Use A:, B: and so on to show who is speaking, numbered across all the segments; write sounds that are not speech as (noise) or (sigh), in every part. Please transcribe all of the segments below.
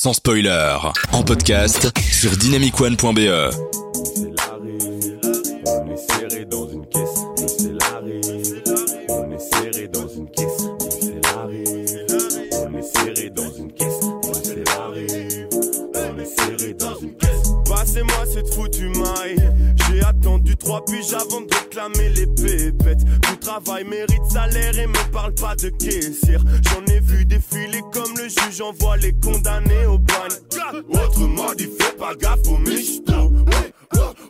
A: sans spoiler, en podcast sur dynamicone.be.
B: On est serré dans une caisse. C'est l'arrêt, on est serré dans une caisse. C'est l'arrêt, on est serré dans une caisse. C'est l'arrêt, on est serré dans une caisse. Passez-moi cette foutue maille. J'ai attendu trois piges avant de réclamer les pépettes. Tout travail mérite salaire et me parle pas de caissière. J'en ai vu défiler comme le juge envoie les condamnés au bagne. Autrement dit, fais pas gaffe aux michtos.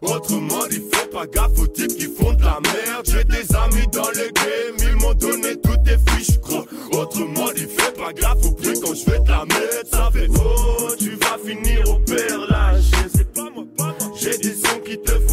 B: Autrement dit, fais pas gaffe aux types qui font de la merde. J'ai des amis dans le game, ils m'ont donné toutes tes fiches, gros. Autrement dit, fais pas gaffe au prix quand je fais de la merde. Ça fait oh, tu vas finir au père. J'ai des sons qui te font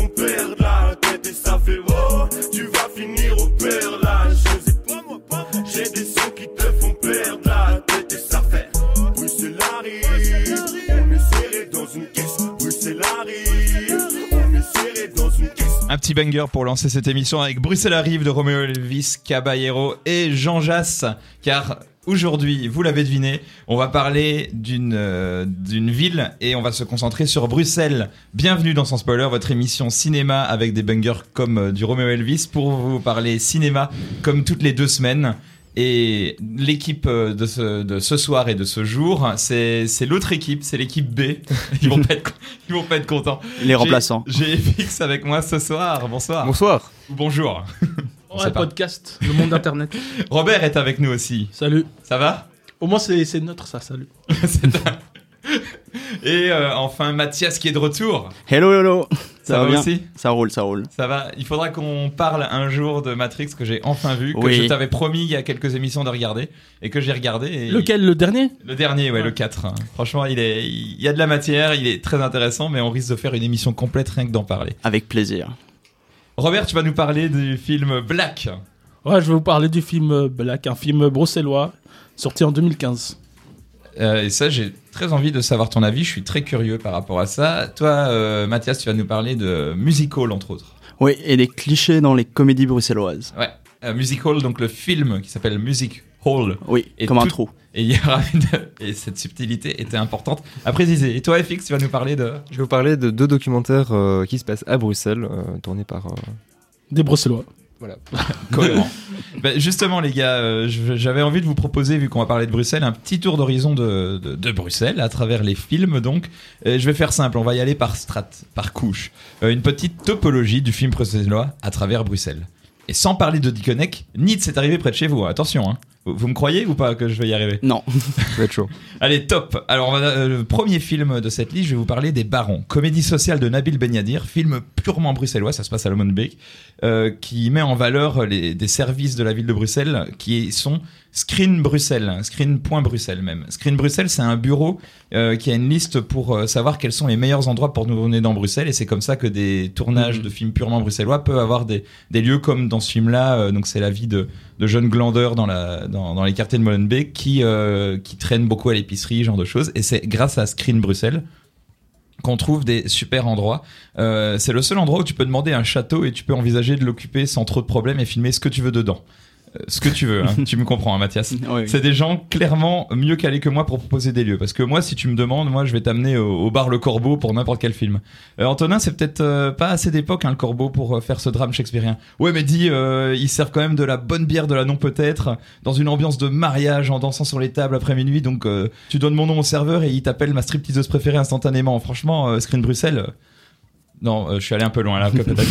C: Petit banger pour lancer cette émission avec Bruxelles arrive de Romeo Elvis, Caballero et Jean Jass, car aujourd'hui, vous l'avez deviné, on va parler d'une euh, ville et on va se concentrer sur Bruxelles. Bienvenue dans Sans Spoiler, votre émission cinéma avec des bangers comme euh, du Romeo Elvis pour vous parler cinéma comme toutes les deux semaines. Et l'équipe euh, de ce, de ce soir et de ce jour, c'est l'autre équipe, c'est l'équipe B. (laughs) Ils vont pas être, ils vont pas être contents.
D: Les remplaçants.
C: J'ai Fix avec moi ce soir. Bonsoir.
E: Bonsoir.
C: Ou Bonjour. (laughs) On
F: Ouais, podcast, le monde d'internet. (laughs)
C: Robert est avec nous aussi.
F: Salut.
C: Ça va?
F: Au moins, c'est neutre, ça, salut.
C: C'est Et euh, enfin Mathias qui est de retour.
D: Hello, hello.
C: Ça,
D: Ça,
C: va,
D: bien
C: aussi?
D: Ça roule, ça roule.
C: Ça va? Il faudra qu'on parle un jour de Matrix que j'ai enfin vu, que
D: Oui.
C: je t'avais promis il y a quelques émissions de regarder et que j'ai regardé. et-
F: Lequel, le dernier?
C: Le dernier, ouais,
F: Ouais.
C: le 4. hein. Franchement, il, est, il y a de la matière, il est très intéressant, mais on risque de faire une émission complète rien que d'en parler.
D: Avec plaisir.
C: Robert, tu vas nous parler du film Black.
F: Ouais, je vais vous parler du film Black, un film bruxellois, sorti en 2015.
C: Euh, et ça, j'ai très envie de savoir ton avis. Je suis très curieux par rapport à ça. Toi, euh, Mathias, tu vas nous parler de Musical, entre autres.
D: Oui, et des clichés dans les comédies bruxelloises.
C: Ouais. Euh, Musical, donc le film qui s'appelle Music Hall.
D: Oui,
C: Et
D: comme un trou.
C: Et il y aura une... Et cette subtilité était importante à préciser. Et toi, FX, tu vas nous parler de...
E: Je vais vous parler de deux documentaires euh, qui se passent à Bruxelles, euh, tournés par. euh,
F: Des bruxellois.
E: Voilà. (laughs)
C: Cohérent. Bah, justement, les gars, euh, j'avais envie de vous proposer, vu qu'on va parler de Bruxelles, un petit tour d'horizon de, de, de Bruxelles à travers les films. Donc, Euh, je vais faire simple. On va y aller par strat, par couche. Euh, une petite topologie du film bruxellois à travers Bruxelles. Et sans parler de Dickeneck, ni de cette arrivée près de chez vous. hein. Attention, hein. Vous, vous me croyez ou pas que je vais y arriver
D: Non. (laughs)
E: Ça va être chaud.
C: Allez, top. Alors, on va, euh, le premier film de cette liste, je vais vous parler des Barons. Comédie sociale de Nabil Benyadir, film purement bruxellois, ça se passe à Lomonbeek, euh, qui met en valeur les, des services de la ville de Bruxelles qui sont Screen Bruxelles, Screen.Bruxelles même. Screen Bruxelles, c'est un bureau euh, qui a une liste pour euh, savoir quels sont les meilleurs endroits pour nous venir dans Bruxelles, et c'est comme ça que des tournages
F: Mhm.
C: de films purement bruxellois peuvent avoir des, des lieux comme dans ce film-là, euh, donc c'est la vie de, de jeunes glandeurs dans, la, dans, dans les quartiers de Molenbeek qui, qui traînent beaucoup à l'épicerie, ce genre de choses. Et c'est grâce à Screen Bruxelles qu'on trouve des super endroits. C'est le seul endroit où tu peux demander un château et tu peux envisager de l'occuper sans trop de problèmes et filmer ce que tu veux dedans. Ce que tu veux, hein. (laughs) tu me comprends, hein, Mathias.
D: Oui.
C: C'est des gens clairement mieux calés que moi pour proposer des lieux. Parce que moi, si tu me demandes, moi, je vais t'amener au, au bar Le Corbeau pour n'importe quel film. Euh, Antonin, c'est peut-être euh, pas assez d'époque, hein, le Corbeau, pour euh, faire ce drame shakespearien. Ouais, mais dis, ils servent quand même de la bonne bière de la non peut-être, dans une ambiance de mariage, en dansant sur les tables après minuit. Donc, tu donnes mon nom au serveur et il t'appelle ma stripteaseuse préférée instantanément. Franchement, Screen Bruxelles. Non, je suis allé un peu loin là, (laughs) peut-être.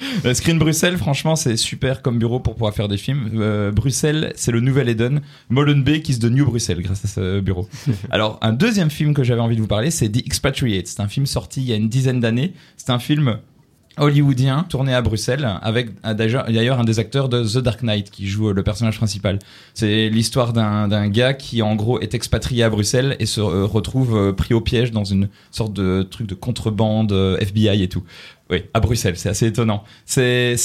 C: (laughs) Euh, Screen Bruxelles, franchement, c'est super comme bureau pour pouvoir faire des films. Euh, Bruxelles, c'est le nouvel Eden. Molenbeek is the new Bruxelles grâce à ce bureau. (laughs) Alors, un deuxième film que j'avais envie de vous parler, c'est The Expatriate. C'est un film sorti il y a une dizaine d'années. C'est un film hollywoodien tourné à Bruxelles avec euh, d'ailleurs un des acteurs de The Dark Knight qui joue le personnage principal. C'est l'histoire d'un gars qui en gros est expatrié à Bruxelles et se retrouve pris au piège dans une sorte de truc de contrebande FBI et tout. Oui, à Bruxelles, c'est assez étonnant. C'est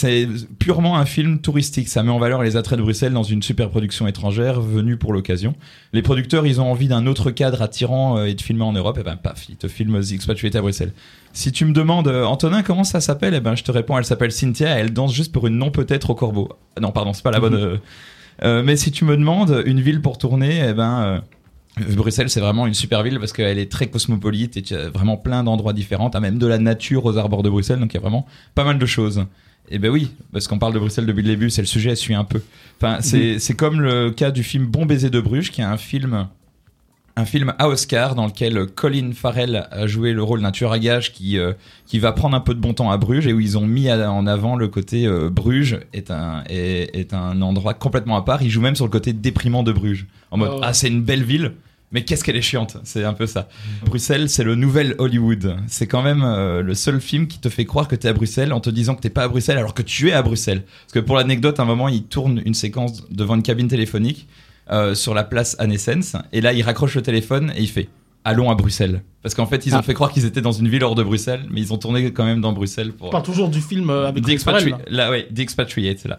C: purement un film touristique. Ça met en valeur les attraits de Bruxelles dans une super production étrangère venue pour l'occasion. Les producteurs, ils ont envie d'un autre cadre attirant euh, et de filmer en Europe. Et ben, paf, ils te filment The Expatriate à Bruxelles. Si tu me demandes, euh, Antonin, comment ça s'appelle? Eh ben, je te réponds, elle s'appelle Cynthia. Elle danse juste pour une non peut-être au corbeau. Ah Non, pardon, c'est pas la bonne. euh, euh, mais si tu me demandes une ville pour tourner, eh ben, euh, Bruxelles, c'est vraiment une super ville parce qu'elle est très cosmopolite et tu as vraiment plein d'endroits différents. T'as même de la nature aux abords de Bruxelles, donc il y a vraiment pas mal de choses. Et ben oui, parce qu'on parle de Bruxelles depuis le début, c'est le sujet, suit un peu. Enfin, c'est c'est comme le cas du film Bon baiser de Bruges, qui est un film un film à Oscar dans lequel Colin Farrell a joué le rôle d'un tueur à gages qui euh, qui va prendre un peu de bon temps à Bruges et où ils ont mis en avant le côté euh, Bruges est un est, est un endroit complètement à part. Il joue même sur le côté déprimant de Bruges en mode
F: Oh.
C: ah c'est une belle ville. Mais qu'est-ce qu'elle est chiante, c'est un peu ça. Bruxelles, c'est le nouvel Hollywood. C'est quand même euh, le seul film qui te fait croire que t'es à Bruxelles en te disant que t'es pas à Bruxelles alors que tu es à Bruxelles. Parce que pour l'anecdote, à un moment, il tourne une séquence devant une cabine téléphonique euh, sur la place Anessens et là, il raccroche le téléphone et il fait Allons à Bruxelles. Parce qu'en fait, ils ont
D: Ah.
C: fait croire qu'ils étaient dans une ville hors de Bruxelles, mais ils ont tourné quand même dans Bruxelles pour.
F: On parle toujours du film euh, avec
C: The
F: Colin Farrell,
C: Expatri- là, ouais, The Expatriate, là.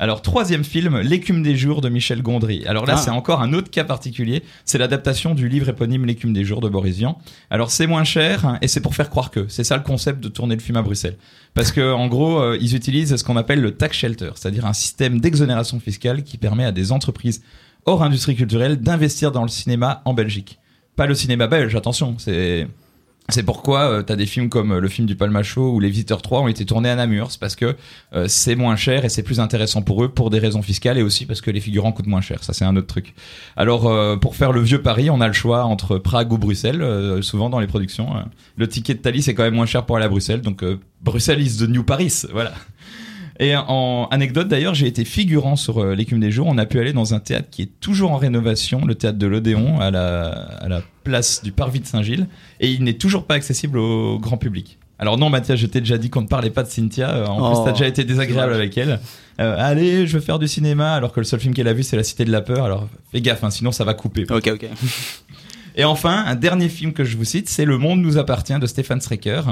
C: Alors, troisième film, L'écume des jours de Michel Gondry. Alors là,
D: Ah.
C: c'est encore un autre cas particulier. C'est l'adaptation du livre éponyme L'écume des jours de Boris Vian. Alors, c'est moins cher hein, et c'est pour faire croire que. C'est ça le concept de tourner le film à Bruxelles. Parce que, en gros, euh, ils utilisent ce qu'on appelle le tax shelter, c'est-à-dire un système d'exonération fiscale qui permet à des entreprises hors industrie culturelle d'investir dans le cinéma en Belgique. Pas le cinéma belge, attention, c'est c'est pourquoi tu as des films comme euh, le film du Palmacho ou Les Visiteurs 3 ont été tournés à Namur. C'est parce que euh, c'est moins cher et c'est plus intéressant pour eux pour des raisons fiscales et aussi parce que les figurants coûtent moins cher. Ça, c'est un autre truc. Alors, euh, pour faire le vieux Paris, on a le choix entre Prague ou Bruxelles, euh, souvent dans les productions. euh. Le ticket de Thalys est quand même moins cher pour aller à Bruxelles, donc euh, Bruxelles is the new Paris. Voilà. Et en anecdote d'ailleurs, j'ai été figurant sur euh, l'écume des jours. On a pu aller dans un théâtre qui est toujours en rénovation, le théâtre de l'Odéon, à la, à la place du Parvis de Saint-Gilles, et il n'est toujours pas accessible au grand public. Alors non, Mathias, je t'ai déjà dit qu'on ne parlait pas de Cynthia. Euh, En
D: Oh,
C: plus, t'as déjà été désagréable avec elle. Euh, allez, je veux faire du cinéma, alors que le seul film qu'elle a vu, c'est La Cité de la Peur. Alors fais gaffe, hein, sinon ça va couper.
D: Ok, ok.
C: Et enfin, un dernier film que je vous cite, c'est Le Monde nous appartient de Stéphane Strecker.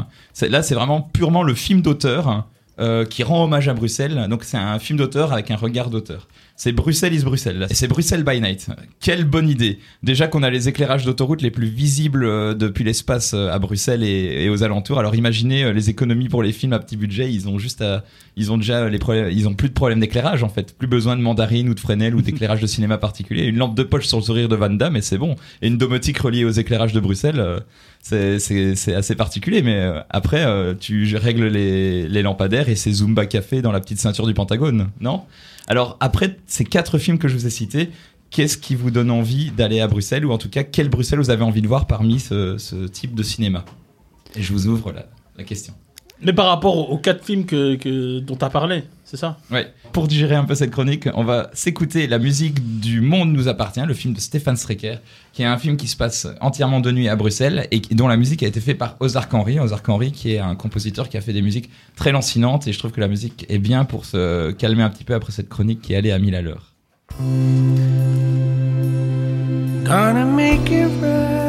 C: Là, c'est vraiment purement le film d'auteur euh, qui rend hommage à Bruxelles. Donc, c'est un film d'auteur avec un regard d'auteur. C'est Bruxelles is Bruxelles. Et c'est Bruxelles by Night. Quelle bonne idée. Déjà qu'on a les éclairages d'autoroute les plus visibles euh, depuis l'espace euh, à Bruxelles et, aux alentours. Alors imaginez euh, les économies pour les films à petit budget. Ils ont juste à, ils ont déjà les problèmes, ils ont plus de problèmes d'éclairage en fait. Plus besoin de mandarine ou de Fresnel ou d'éclairage de cinéma particulier. Une lampe de poche sur le sourire de Van Damme et c'est bon. Et une domotique reliée aux éclairages de Bruxelles, c'est- assez particulier. Mais euh, après, euh, tu règles les, lampadaires et c'est Zumba Café dans la petite ceinture du Pentagone, non? Alors après ces quatre films que je vous ai cités, qu'est-ce qui vous donne envie d'aller à Bruxelles ou en tout cas quel Bruxelles vous avez envie de voir parmi ce, type de cinéma? Et je vous ouvre la question.
F: Mais par rapport aux, quatre films que, que- dont tu as parlé, c'est ça?
C: Ouais. Pour digérer un peu cette chronique, on va s'écouter la musique du Monde nous appartient, le film de Stéphane Strecker, qui est un film qui se passe entièrement de nuit à Bruxelles et dont la musique a été faite par Ozark Henry. Ozark Henry, qui est un compositeur qui a fait des musiques très lancinantes et je trouve que la musique est bien pour se calmer un petit peu après cette chronique qui est allée à 1000 à l'heure.
G: Gonna make it right.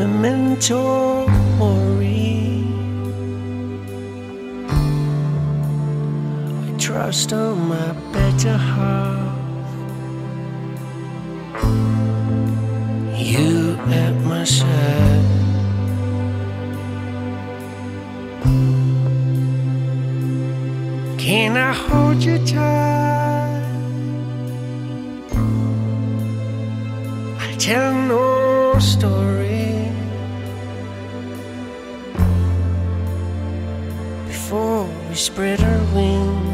G: Memento mori. I trust on my better half. You at my side. Can I hold you tight? I'll tell no story before we spread our wings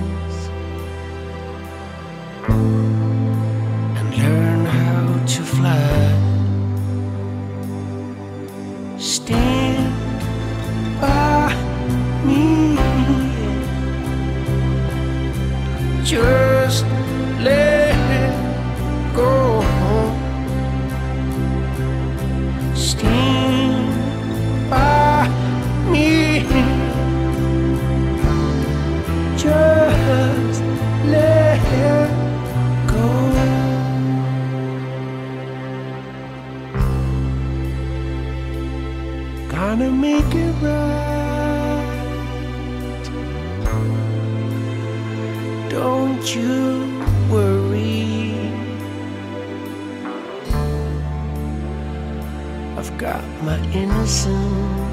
G: Let go. Gonna make it right. Don't you worry. I've got my innocence.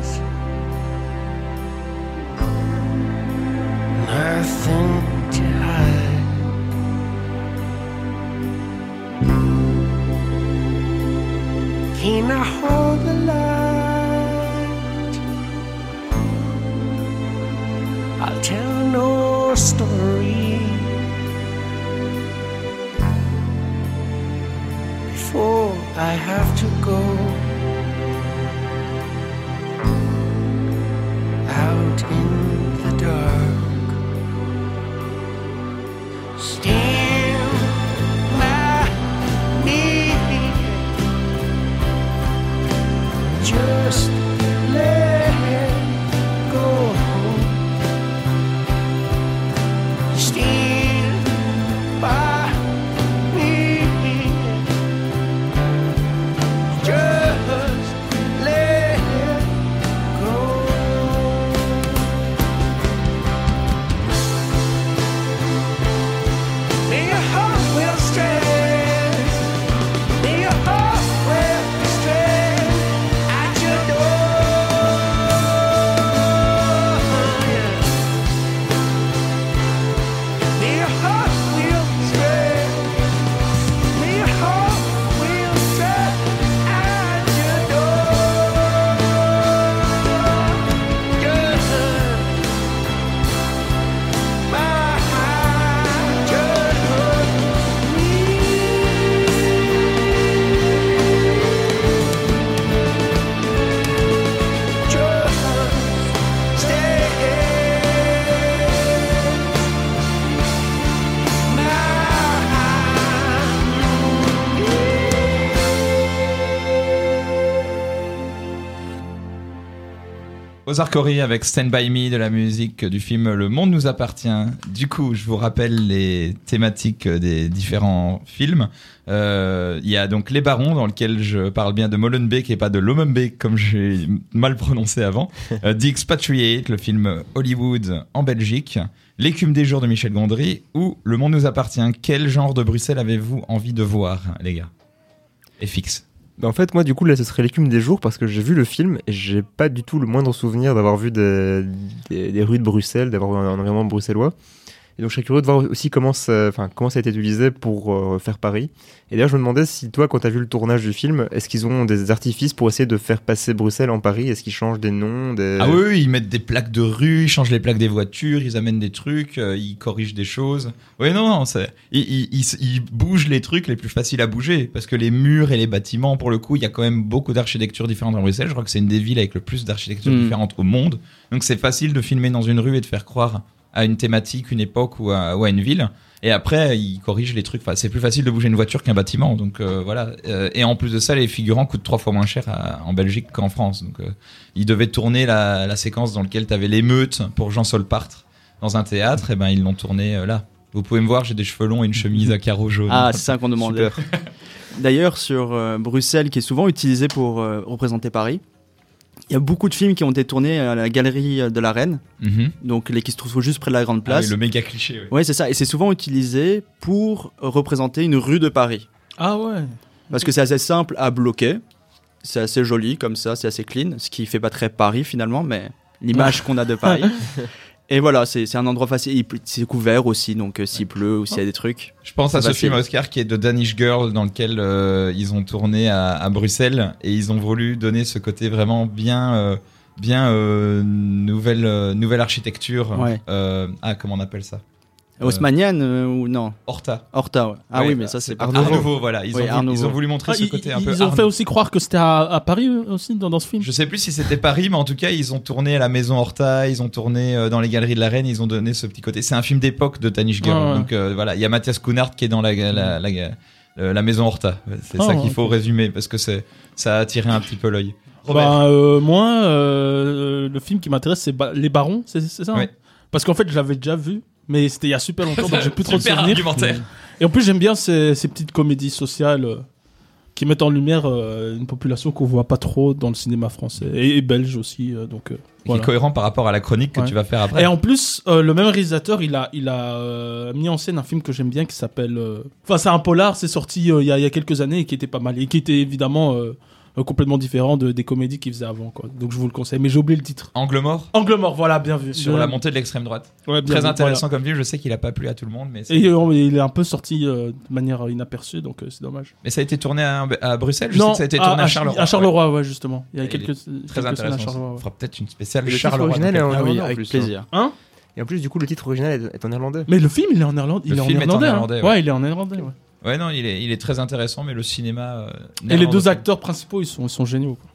C: Ozark Corey avec Stand By Me de la musique du film Le Monde nous appartient. Du coup, je vous rappelle les thématiques des différents films. Euh, Il y a donc Les Barons, dans lequel je parle bien de Molenbeek et pas de Lomenbeek, comme j'ai mal prononcé avant. (laughs) Euh, The Expatriate, le film Hollywood en Belgique. L'écume des jours de Michel Gondry ou Le Monde nous appartient. Quel genre de Bruxelles avez-vous envie de voir, les gars? Et fixe.
E: Bah, en fait, moi, du coup, là, ce serait l'écume des jours parce que j'ai vu le film et j'ai pas du tout le moindre souvenir d'avoir vu des, des, rues de Bruxelles, d'avoir un environnement bruxellois. Et donc, je serais curieux de voir aussi comment ça, enfin, comment ça a été utilisé pour euh, faire Paris. Et d'ailleurs, je me demandais si toi, quand tu as vu le tournage du film, est-ce qu'ils ont des artifices pour essayer de faire passer Bruxelles en Paris? Est-ce qu'ils changent des noms des...
C: Ah oui, oui, ils mettent des plaques de rue, ils changent les plaques des voitures, ils amènent des trucs, euh, ils corrigent des choses. Oui, non, non, ils, ils, ils- ils bougent les trucs les plus faciles à bouger, parce que les murs et les bâtiments, pour le coup, il y a quand même beaucoup d'architectures différentes dans Bruxelles. Je crois que c'est une des villes avec le plus d'architectures
D: Mm.
C: différentes au monde. Donc c'est facile de filmer dans une rue et de faire croire à une thématique, une époque ou à, ou à une ville. Et après, ils corrigent les trucs. Enfin, c'est plus facile de bouger une voiture qu'un bâtiment. Donc euh, voilà. Euh, et en plus de ça, les figurants coûtent trois fois moins cher à- en Belgique qu'en France. Donc euh, ils devaient tourner la, la séquence dans laquelle tu avais l'émeute pour Jean Solpartre dans un théâtre. Et ben ils l'ont tourné euh, là. Vous pouvez me voir, j'ai des cheveux longs et une chemise à carreaux jaunes.
D: Ah, c'est ça qu'on demandait. D'ailleurs, sur Bruxelles, qui est souvent utilisé pour représenter Paris, il y a beaucoup de films qui ont été tournés à la galerie de la Reine,
C: Mhm.
D: donc les qui se trouvent juste près de la Grande
C: Ah
D: Place.
C: oui, le méga cliché. ouais.
D: Ouais, c'est ça. Et c'est souvent utilisé pour représenter une rue de Paris.
F: Ah ouais.
D: Parce que c'est assez simple à bloquer. C'est assez joli comme ça, c'est assez clean. Ce qui fait pas très Paris finalement, mais l'image (laughs) qu'on a de Paris. (laughs) Et voilà, c'est c'est un endroit facile. Il- C'est couvert aussi, donc euh, s'il pleut ou s'il y a des trucs.
C: Je pense à ce
D: facile.
C: film Oscar qui est de Danish Girl dans lequel euh, ils ont tourné à, à Bruxelles et ils ont voulu donner ce côté vraiment bien euh, bien euh, nouvelle euh, nouvelle architecture.
D: Ouais.
C: Euh, ah comment on appelle ça?
D: Haussmannienne euh, ou non
C: Horta.
D: Horta, ouais. Ah
C: Ouais,
D: oui, mais
C: bah,
D: ça c'est
C: Art
D: pas
C: Nouveau. voilà. Ils,
D: Oui,
C: ont ils ont voulu montrer
F: Ah,
C: ce
F: ils,
C: côté un
F: ils
C: peu.
F: ont
C: Art
F: fait aussi croire que c'était à, à Paris euh, aussi dans, dans ce film.
C: Je sais plus si c'était Paris, mais en tout cas, ils ont tourné à la Maison Horta, ils ont tourné euh, dans les galeries de la Reine, ils ont donné ce petit côté. C'est un film d'époque de Tanish Girl.
F: Ouais.
C: Donc euh, voilà, il y a Mathias Kunart qui est dans la, la, la, la- la Maison Horta. C'est
F: Ah,
C: ça qu'il faut résumer parce que c'est ça a attiré un petit peu l'œil.
F: Bah, euh, moi, euh, le film qui m'intéresse, c'est Ba- Les Barons, c'est ça hein. Parce qu'en fait, je l'avais déjà vu, mais c'était il y a super longtemps, donc j'ai plus trop de
C: Super
F: souvenirs.
C: argumentaire.
F: Et en plus, j'aime bien ces, ces petites comédies sociales euh, qui mettent en lumière euh, une population qu'on voit pas trop dans le cinéma français et, et belge aussi. euh, donc euh,
C: Qui
F: voilà.
C: est cohérent par rapport à la chronique que
F: Ouais.
C: tu vas faire après.
F: Et en plus, euh, le même réalisateur, il a, il a euh, mis en scène un film que j'aime bien qui s'appelle. euh, Enfin, c'est un polar, c'est sorti euh, il y, a, il y a quelques années et qui était pas mal. Et qui était évidemment euh, euh, complètement différent de, des comédies qu'il faisait avant. Quoi. Donc je vous le conseille. Mais j'ai oublié le titre.
C: Angle mort
F: Angle mort, voilà, bien vu.
C: sur
F: Bien-
C: la montée de l'extrême droite.
F: Ouais,
C: Très
F: vu,
C: intéressant comme film. Je sais qu'il a pas plu à tout le monde, mais.
F: Et euh, il est un peu sorti euh, de manière inaperçue, donc euh, c'est dommage.
C: mais ça a été tourné à, à Bruxelles? Je sais que ça a été tourné à, Charleroi.
F: À Charleroi, ouais, justement. Il y a
C: Et
F: quelques,
C: il
F: quelques
C: Très
F: à
C: intéressant.
F: Charleroi.
C: On
F: ouais.
C: fera peut-être une spéciale
E: Et le titre
C: Charleroi. quelques-
D: Ah avec
E: plus.
D: plaisir.
F: Hein?
E: Et en plus, du coup, le titre original est, en néerlandais.
F: Mais le film, il est en néerlandais. Il
C: Le
F: est en
C: film est en
F: néerlandais. hein. ouais.
C: ouais.
F: il est en néerlandais. ouais.
C: Ouais, non, il est, il est très intéressant, mais le cinéma. euh,
F: Et les deux acteurs principaux, ils sont, ils sont géniaux. quoi.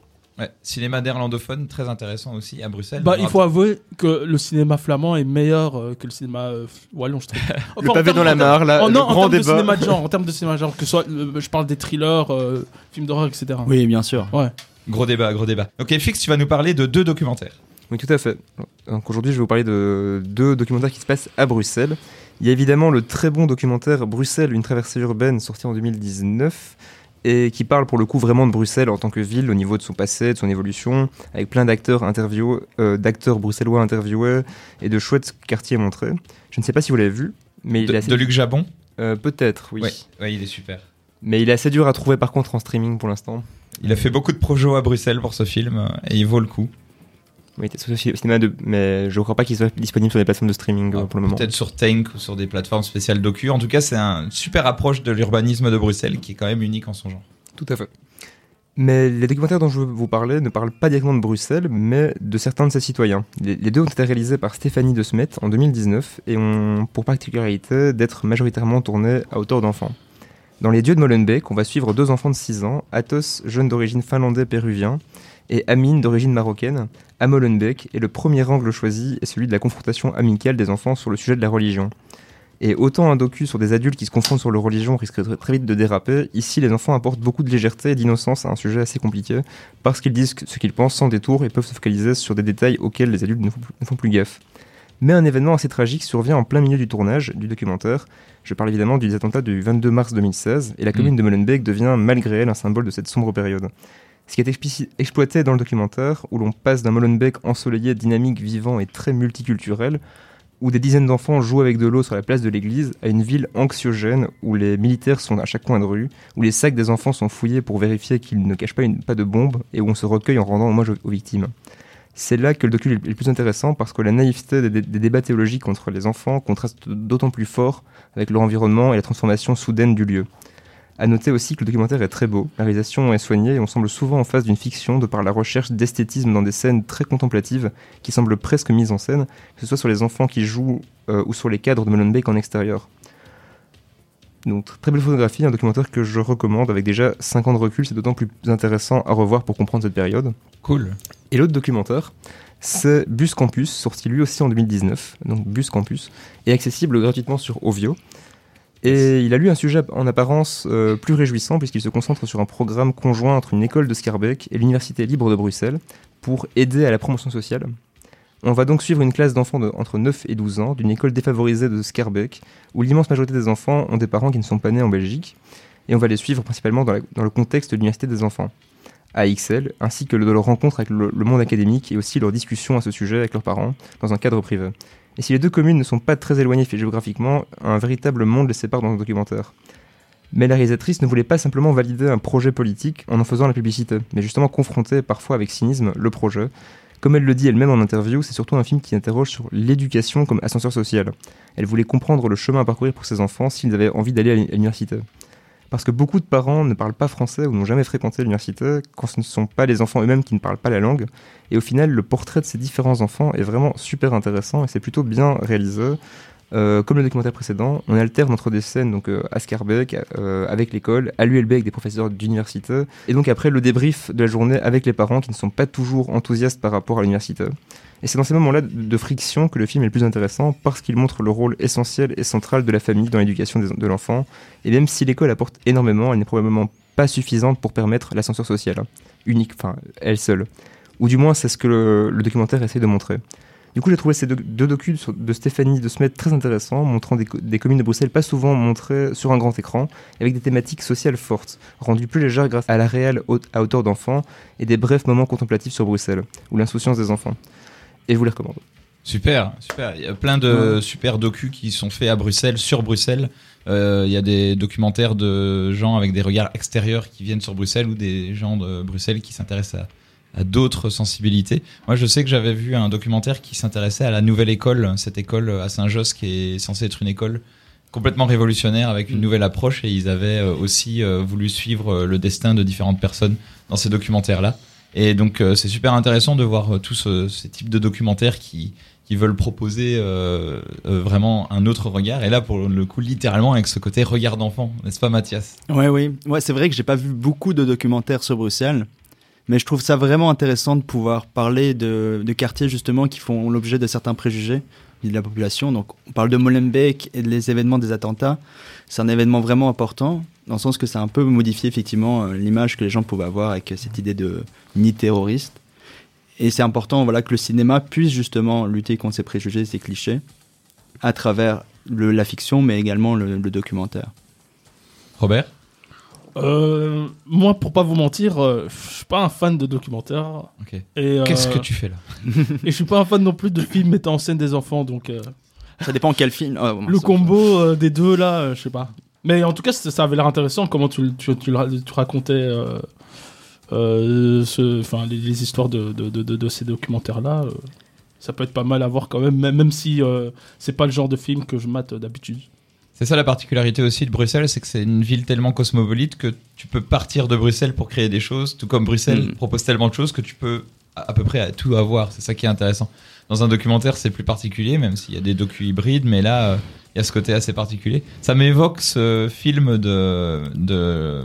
C: Ouais, cinéma néerlandophone, très intéressant aussi à Bruxelles.
F: Bah, il faut avouer que le cinéma flamand est meilleur euh, que le cinéma euh, wallon, je trouve. (laughs)
E: Le
F: Enfin, en
E: pavé dans la mare, là,
F: Oh
E: le
F: non, en termes de cinéma de genre, (laughs) en termes de cinéma de genre, que ce soit, euh, je parle des thrillers, euh, films d'horreur, etc.
D: Oui, bien sûr.
C: Gros débat, gros débat. Ok, Fix, tu vas nous parler de deux documentaires.
E: Oui, tout à fait. Donc aujourd'hui, je vais vous parler de deux documentaires qui se passent à Bruxelles. Il y a évidemment le très bon documentaire Bruxelles, une traversée urbaine, sorti en 2019, et qui parle pour le coup vraiment de Bruxelles en tant que ville, au niveau de son passé, de son évolution, avec plein d'acteurs interviewés, euh, d'acteurs bruxellois interviewés et de chouettes quartiers montrés. Je ne sais pas si vous l'avez vu, mais il
C: De,
E: est assez...
C: de Luc Jabon?
E: Euh, Peut-être, oui.
C: Ouais, ouais, il est super.
E: Mais il est assez dur à trouver par contre en streaming pour l'instant.
C: Il a fait beaucoup de projets à Bruxelles pour ce film et il vaut le coup.
E: Cinéma de... mais je ne crois pas qu'il soit disponible sur les plateformes de streaming euh, pour le moment.
C: Peut-être sur Tank ou sur des plateformes spéciales docu. En tout cas, c'est une super approche de l'urbanisme de Bruxelles qui est quand même unique en son genre.
E: Tout à fait. Mais les documentaires dont je veux vous parler ne parlent pas directement de Bruxelles, mais de certains de ses citoyens. Les, les deux ont été réalisés par Stéphanie De Smet en 2019 et ont pour particularité d'être majoritairement tournés à hauteur d'enfants. Dans les dieux de Molenbeek, on va suivre deux enfants de 6 ans, Athos, jeune d'origine finlandais-péruvien, et Amine, d'origine marocaine, à Molenbeek, et le premier angle choisi est celui de la confrontation amicale des enfants sur le sujet de la religion. Et autant un docu sur des adultes qui se confrontent sur leur religion risque très, vite de déraper, ici les enfants apportent beaucoup de légèreté et d'innocence à un sujet assez compliqué, parce qu'ils disent ce qu'ils pensent sans détour et peuvent se focaliser sur des détails auxquels les adultes ne font, plus- ne font plus gaffe. Mais un événement assez tragique survient en plein milieu du tournage du documentaire. Je parle évidemment des attentats du 22 mars 2016, et la commune de Molenbeek devient malgré elle un symbole de cette sombre période. Ce qui est exploité dans le documentaire, où l'on passe d'un Molenbeek ensoleillé, dynamique, vivant et très multiculturel, où des dizaines d'enfants jouent avec de l'eau sur la place de l'église, à une ville anxiogène où les militaires sont à chaque coin de rue, où les sacs des enfants sont fouillés pour vérifier qu'ils ne cachent pas, une, pas de bombe, et où on se recueille en rendant hommage aux, victimes. C'est là que le docu est le plus intéressant parce que la naïveté des, des- des débats théologiques entre les enfants contraste d'autant plus fort avec leur environnement et la transformation soudaine du lieu. À noter aussi que le documentaire est très beau, la réalisation est soignée et on semble souvent en face d'une fiction de par la recherche d'esthétisme dans des scènes très contemplatives qui semblent presque mises en scène, que ce soit sur les enfants qui jouent euh, ou sur les cadres de Molenbeek en extérieur. Donc très belle photographie, un documentaire que je recommande avec déjà 5 ans de recul, c'est d'autant plus intéressant à revoir pour comprendre cette période.
C: Cool.
E: Et l'autre documentaire, c'est Bus Campus, sorti lui aussi en 2019, donc Bus Campus, est accessible gratuitement sur Ovio. Et il a lu un sujet en apparence euh, plus réjouissant puisqu'il se concentre sur un programme conjoint entre une école de Scarbeck et l'Université libre de Bruxelles pour aider à la promotion sociale. On va donc suivre une classe d'enfants de entre 9 et 12 ans d'une école défavorisée de Scarbeck où l'immense majorité des enfants ont des parents qui ne sont pas nés en Belgique et on va les suivre principalement dans, la- dans le contexte de l'Université des enfants. AXL, ainsi que de leur rencontre avec le, le monde académique et aussi leur discussion à ce sujet avec leurs parents dans un cadre privé. Et si les deux communes ne sont pas très éloignées géographiquement, un véritable monde les sépare dans le documentaire. Mais la réalisatrice ne voulait pas simplement valider un projet politique en en faisant la publicité, mais justement confronter parfois avec cynisme le projet. Comme elle le dit elle-même en interview, c'est surtout un film qui interroge sur l'éducation comme ascenseur social. Elle voulait comprendre le chemin à parcourir pour ses enfants s'ils avaient envie d'aller à l'université. Parce que beaucoup de parents ne parlent pas français ou n'ont jamais fréquenté l'université quand ce ne sont pas les enfants eux-mêmes qui ne parlent pas la langue. Et au final, le portrait de ces différents enfants est vraiment super intéressant et c'est plutôt bien réalisé. Euh, comme le documentaire précédent, on alterne entre des scènes donc euh, à Scarbeck, euh, avec l'école, à l'ULB avec des professeurs d'université, et donc après le débrief de la journée avec les parents qui ne sont pas toujours enthousiastes par rapport à l'université. Et c'est dans ces moments-là de, friction que le film est le plus intéressant parce qu'il montre le rôle essentiel et central de la famille dans l'éducation de l'enfant. Et même si l'école apporte énormément, elle n'est probablement pas suffisante pour permettre l'ascenseur social, unique, enfin elle seule. Ou du moins c'est ce que le documentaire essaie de montrer. Du coup, j'ai trouvé ces deux, deux docus de Stéphanie de Smet très intéressants, montrant des, co- des communes de Bruxelles pas souvent montrées sur un grand écran, avec des thématiques sociales fortes, rendues plus légères grâce à la réelle haute- à hauteur d'enfants et des brefs moments contemplatifs sur Bruxelles, ou l'insouciance des enfants. Et je vous les recommande.
C: Super, super. Il y a plein de super docus qui sont faits à Bruxelles, sur Bruxelles, Euh, Il y a des documentaires de gens avec des regards extérieurs qui viennent sur Bruxelles ou des gens de Bruxelles qui s'intéressent à, à d'autres sensibilités. Moi, je sais que j'avais vu un documentaire qui s'intéressait à la nouvelle école, cette école à Saint-Josse qui est censée être une école complètement révolutionnaire avec une nouvelle approche et ils avaient euh, aussi euh, voulu suivre euh, le destin de différentes personnes dans ces documentaires-là. Et donc c'est super intéressant de voir tous ce- ces types de documentaires qui, qui veulent proposer euh, euh, vraiment un autre regard. Et là, pour le coup, littéralement avec ce côté regard d'enfant, n'est-ce pas Mathias?
D: Ouais, oui. Ouais, c'est vrai que j'ai pas vu beaucoup de documentaires sur Bruxelles, mais je trouve ça vraiment intéressant de pouvoir parler de, quartiers justement qui font l'objet de certains préjugés de la population. Donc, on parle de Molenbeek et des événements des attentats. C'est un événement vraiment important, dans le sens que ça a un peu modifié effectivement euh, l'image que les gens pouvaient avoir avec cette idée de nid terroriste. Et c'est important voilà, que le cinéma puisse justement lutter contre ces préjugés, ces clichés, à travers la fiction, mais également le- le documentaire.
C: Robert?
F: Euh, moi, pour pas vous mentir, euh, je suis pas un fan de documentaires.
C: Ok.
F: Et, euh,
C: Qu'est-ce que tu fais là (laughs)
F: Et je suis pas un fan non plus de films mettant en scène des enfants, donc euh,
D: Ça dépend quel film. Ah, bon,
F: le
D: ça-
F: combo euh, des deux là, euh, je sais pas. Mais en tout cas, ça ça avait l'air intéressant comment tu, tu, tu, le- tu racontais euh, euh, ce, enfin, les, les histoires de, de, de, de- de ces documentaires là. ça peut être pas mal à voir quand même, même, même si euh, c'est pas le genre de film que je mate d'habitude.
C: C'est ça la particularité aussi de Bruxelles, c'est que c'est une ville tellement cosmopolite que tu peux partir de Bruxelles pour créer des choses, tout comme Bruxelles
D: Mm.
C: propose tellement de choses que tu peux à, à peu près tout avoir. C'est ça qui est intéressant. Dans un documentaire, c'est plus particulier, même s'il y a des docus hybrides, mais là, euh, il y a ce côté assez particulier. Ça m'évoque ce film de, de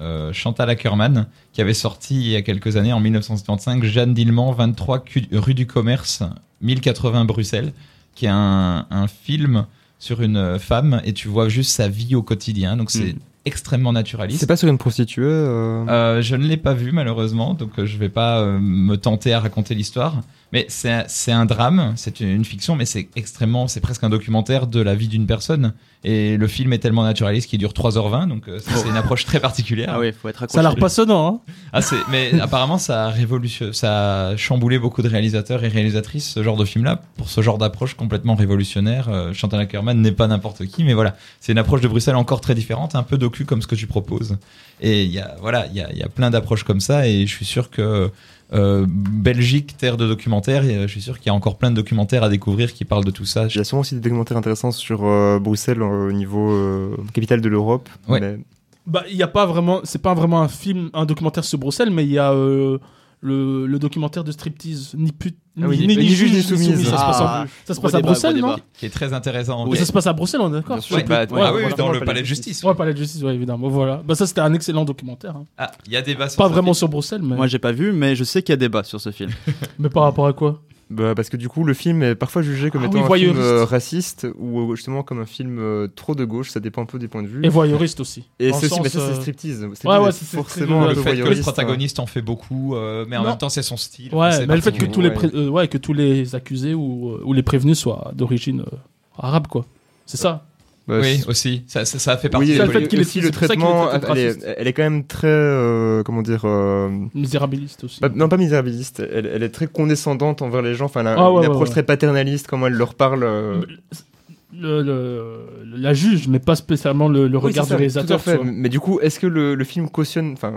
C: euh, Chantal Ackerman qui avait sorti il y a quelques années, en 1975, Jeanne Dillman, 23 cu- rue du Commerce, 1080 Bruxelles, qui est un, un film sur une femme et tu vois juste sa vie au quotidien. Donc c'est
D: Mm.
C: extrêmement naturaliste.
E: C'est pas sur une prostituée euh,
C: Euh, je ne l'ai pas vu malheureusement, donc euh, je vais pas euh, me tenter à raconter l'histoire. Mais c'est c'est un drame, c'est une, fiction, mais c'est extrêmement, c'est presque un documentaire de la vie d'une personne. Et le film est tellement naturaliste qu'il dure 3h20, donc euh, c'est une approche très particulière.
D: Ah oui, faut être accroché.
F: Ça a l'air passionnant, hein
C: Ah, c'est, mais (laughs) apparemment, ça a révolution, ça a chamboulé beaucoup de réalisateurs et réalisatrices, ce genre de film-là, pour ce genre d'approche complètement révolutionnaire. Euh, Chantal Ackerman n'est pas n'importe qui, mais voilà. C'est une approche de Bruxelles encore très différente, un peu docu comme ce que tu proposes. Et il y a, voilà, il y a, il y a plein d'approches comme ça, et je suis sûr que, euh, Belgique, terre de documentaires, et, euh, je suis sûr qu'il y a encore plein de documentaires à découvrir qui parlent de tout ça.
E: Il y a souvent aussi des documentaires intéressants sur euh, Bruxelles euh, au niveau euh, capitale de l'Europe.
C: Ouais.
E: mais-
F: Bah, il y a pas vraiment, c'est pas vraiment un film, un documentaire sur Bruxelles, mais il y a euh, le, le documentaire de striptease, ni pute,
E: Ah oui, ni- ni juge ni soumise.
F: Ça se passe,
D: Ah,
F: en- ça se passe à Bruxelles, non.
C: Qui est très intéressant.
F: Oui, Ça se passe à Bruxelles, on est d'accord.
C: Ouais.
E: Bah,
C: Ah oui,
E: voilà,
C: dans le palais de justice.
F: Ouais, palais de justice, ouais, évidemment. Voilà. Bah, ça, c'était un excellent documentaire. hein.
C: Ah, il y a débat sur
F: Pas
C: ce
F: vraiment
C: film.
F: sur Bruxelles, mais,
D: Moi, j'ai pas vu, mais je sais qu'il y a débat sur ce film. (laughs)
F: mais par rapport à quoi?
E: Bah, parce que du coup, le film est parfois jugé comme
F: Ah
E: étant
F: oui,
E: un film euh, raciste ou euh, justement comme un film euh, trop de gauche, ça dépend un peu des points de vue.
F: Et voyeuriste aussi.
E: Et c'est aussi, ça c'est striptease.
F: Ouais,
E: est
F: c'est-
E: forcément un
C: Le
E: peu
C: fait que le
E: voyeuriste,
C: protagoniste en fait beaucoup, mais en
F: Non.
C: même temps c'est son style.
F: Ouais, mais le fait que tous les,
E: ouais.
F: ouais, que tous les accusés ou, ou les prévenus soient d'origine arabe, quoi. C'est ça.
E: Bah,
C: Oui, aussi. Ça, ça, ça fait partie
E: Oui,
C: de
F: Ça,
C: la
F: le fait qu'il est-
E: aussi le traitement, elle est,
F: raciste.
E: elle est quand même très, euh, comment dire, euh,
F: Misérabiliste aussi.
E: pas- non pas misérabiliste, elle, elle est très condescendante envers les gens, enfin elle a
F: Ah,
E: une
F: ouais,
E: approche
F: ouais.
E: très paternaliste, comment elle leur parle. euh,
F: Le, le- la juge, mais pas spécialement le, le
E: Oui,
F: regard
E: ça,
F: du réalisateur.
E: tout à fait. Mais du coup, est-ce que le, le film cautionne, enfin,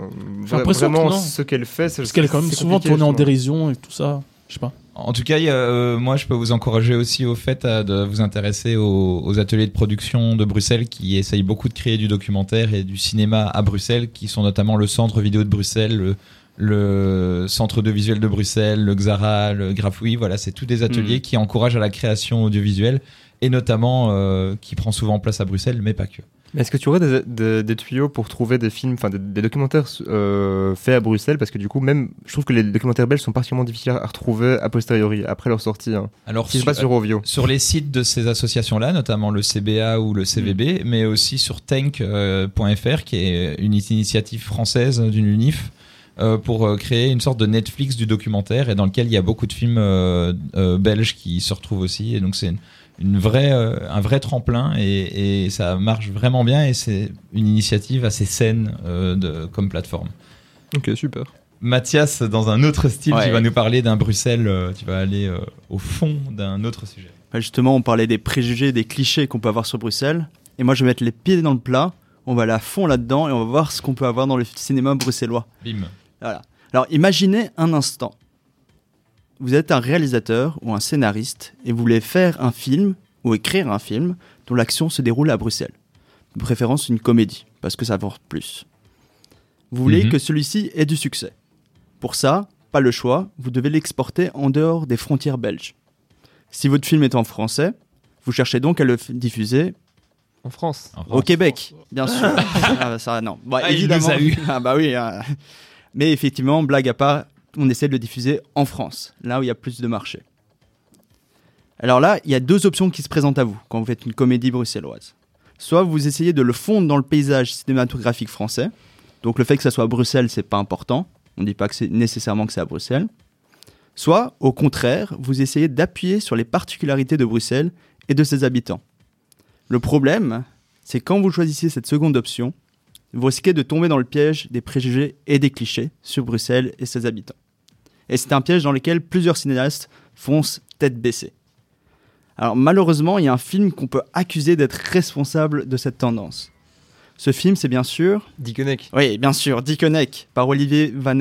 F: que
E: vraiment ce qu'elle fait c'est-
F: Parce qu'elle est quand même souvent tournée en dérision et tout ça. Je sais pas.
C: En tout cas, euh, moi, je peux vous encourager aussi au fait euh, de vous intéresser aux, aux ateliers de production de Bruxelles qui essayent beaucoup de créer du documentaire et du cinéma à Bruxelles, qui sont notamment le Centre Vidéo de Bruxelles, le, le Centre Audiovisuel de Bruxelles, le Xara, le Grafoui. Voilà, c'est tous des ateliers
D: Mhm.
C: qui encouragent à la création audiovisuelle et notamment euh, qui prend souvent place à Bruxelles, mais pas que.
E: Est-ce que tu aurais des, des- des tuyaux pour trouver des films, enfin des, des documentaires euh, faits à Bruxelles? Parce que du coup, même, je trouve que les documentaires belges sont particulièrement difficiles à retrouver a posteriori, après leur sortie. Hein.
C: Alors,
E: Si
C: sur-
E: passe sur Ovio.
C: sur les sites de ces associations-là, notamment le CBA ou le CVB, mais aussi sur tank.fr, qui est une initiative française d'une UNIF, euh, pour euh, créer une sorte de Netflix du documentaire et dans lequel il y a beaucoup de films euh, euh, belges qui se retrouvent aussi. Et donc c'est une, vraie, euh, un vrai tremplin et, et ça marche vraiment bien et c'est une initiative assez saine euh, de, comme plateforme.
E: Ok, super.
C: Mathias, dans un autre style,
D: Ouais.
C: tu vas nous parler d'un Bruxelles, euh, tu vas aller euh, au fond d'un autre sujet.
D: Bah, Justement, on parlait des préjugés, des clichés qu'on peut avoir sur Bruxelles. Et moi, je vais mettre les pieds dans le plat. On va aller à fond là-dedans et on va voir ce qu'on peut avoir dans le cinéma bruxellois.
C: Bim.
D: Voilà. Alors, imaginez un instant. Vous êtes un réalisateur ou un scénariste et vous voulez faire un film ou écrire un film dont l'action se déroule à Bruxelles. De préférence une comédie, parce que ça apporte plus. Vous voulez
C: Mhm.
D: que celui-ci ait du succès. Pour ça, pas le choix, vous devez l'exporter en dehors des frontières belges. Si votre film est en français, vous cherchez donc à le diffuser
E: En France.
C: En
D: au. Québec, bien sûr. (laughs) Ah, ça, non. Bah,
C: Ah, il
D: évidemment.
C: nous a eu.
D: Ah, bah oui. hein. Mais effectivement, blague à part, on essaie de le diffuser en France, là où il y a plus de marché. Alors là, il y a deux options qui se présentent à vous quand vous faites une comédie bruxelloise. Soit vous essayez de le fondre dans le paysage cinématographique français. Donc le fait que ça soit à Bruxelles, c'est pas important. On ne dit pas que c'est nécessairement que c'est à Bruxelles. Soit, au contraire, vous essayez d'appuyer sur les particularités de Bruxelles et de ses habitants. Le problème, c'est quand vous choisissez cette seconde option, vous risquez de tomber dans le piège des préjugés et des clichés sur Bruxelles et ses habitants. Et c'est un piège dans lequel plusieurs cinéastes foncent tête baissée. Alors malheureusement, il y a un film qu'on peut accuser d'être responsable de cette tendance. Ce film, c'est bien sûr,
E: Dickeneck.
D: oui, bien sûr, Dickeneck par Olivier Van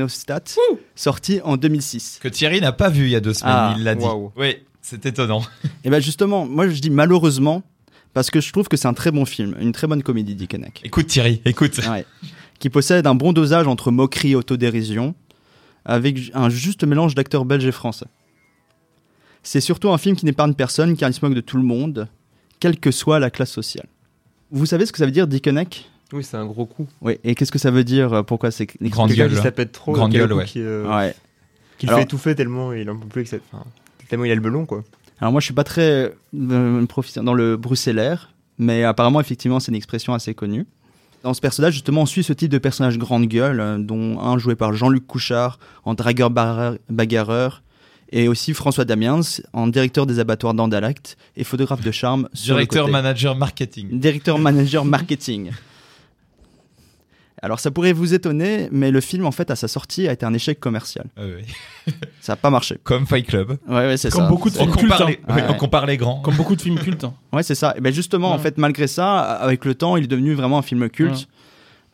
D: sorti en 2006.
C: Que Thierry n'a pas vu il y a deux semaines,
D: Ah,
C: il l'a dit.
E: waouh.
C: Oui, c'est étonnant.
D: Et bien justement, moi je dis malheureusement parce que je trouve que c'est un très bon film, une très bonne comédie Dickeneck.
C: Écoute Thierry, écoute.
D: Ouais. qui possède un bon dosage entre moquerie et autodérision, avec un juste mélange d'acteurs belges et français. C'est surtout un film qui n'épargne personne car il se moque de tout le monde, quelle que soit la classe sociale. Vous savez ce que ça veut dire Dickeneck
E: Oui, c'est un gros coup.
D: Oui, et qu'est-ce que ça veut dire euh, Pourquoi c'est
C: Grande
E: Quelqu'un
C: gueule.
E: qui pète trop. Le
C: gueule, ouais.
E: Qui, euh,
D: Ouais.
E: qui
D: Alors-
E: fait étouffer tellement il en peut plus cette. Enfin, tellement il a le belon, quoi.
D: Alors moi je suis pas très euh, dans le bruxellaire, mais apparemment effectivement c'est une expression assez connue. Dans ce personnage justement on suit ce type de personnage grande gueule, euh, dont un joué par Jean-Luc Couchard en dragueur bagarreur, et aussi François Damiens en directeur des abattoirs d'Andalact et photographe de charme. sur le
C: Directeur
D: côté.
C: manager marketing.
D: Directeur manager marketing. (laughs) Alors ça pourrait vous étonner, mais le film en fait à sa sortie a été un échec commercial.
C: Ah oui.
D: Ça a pas marché.
C: Comme Fight Club.
D: Ouais ouais c'est
F: Comme
D: ça.
F: beaucoup de films cultes.
C: compare,
F: hein.
C: les, oui,
D: Ouais.
C: on compare les grands.
F: Comme beaucoup de films cultes. hein.
D: Ouais, c'est ça. Et ben justement, en fait, malgré ça, avec le temps, il est devenu vraiment un film culte.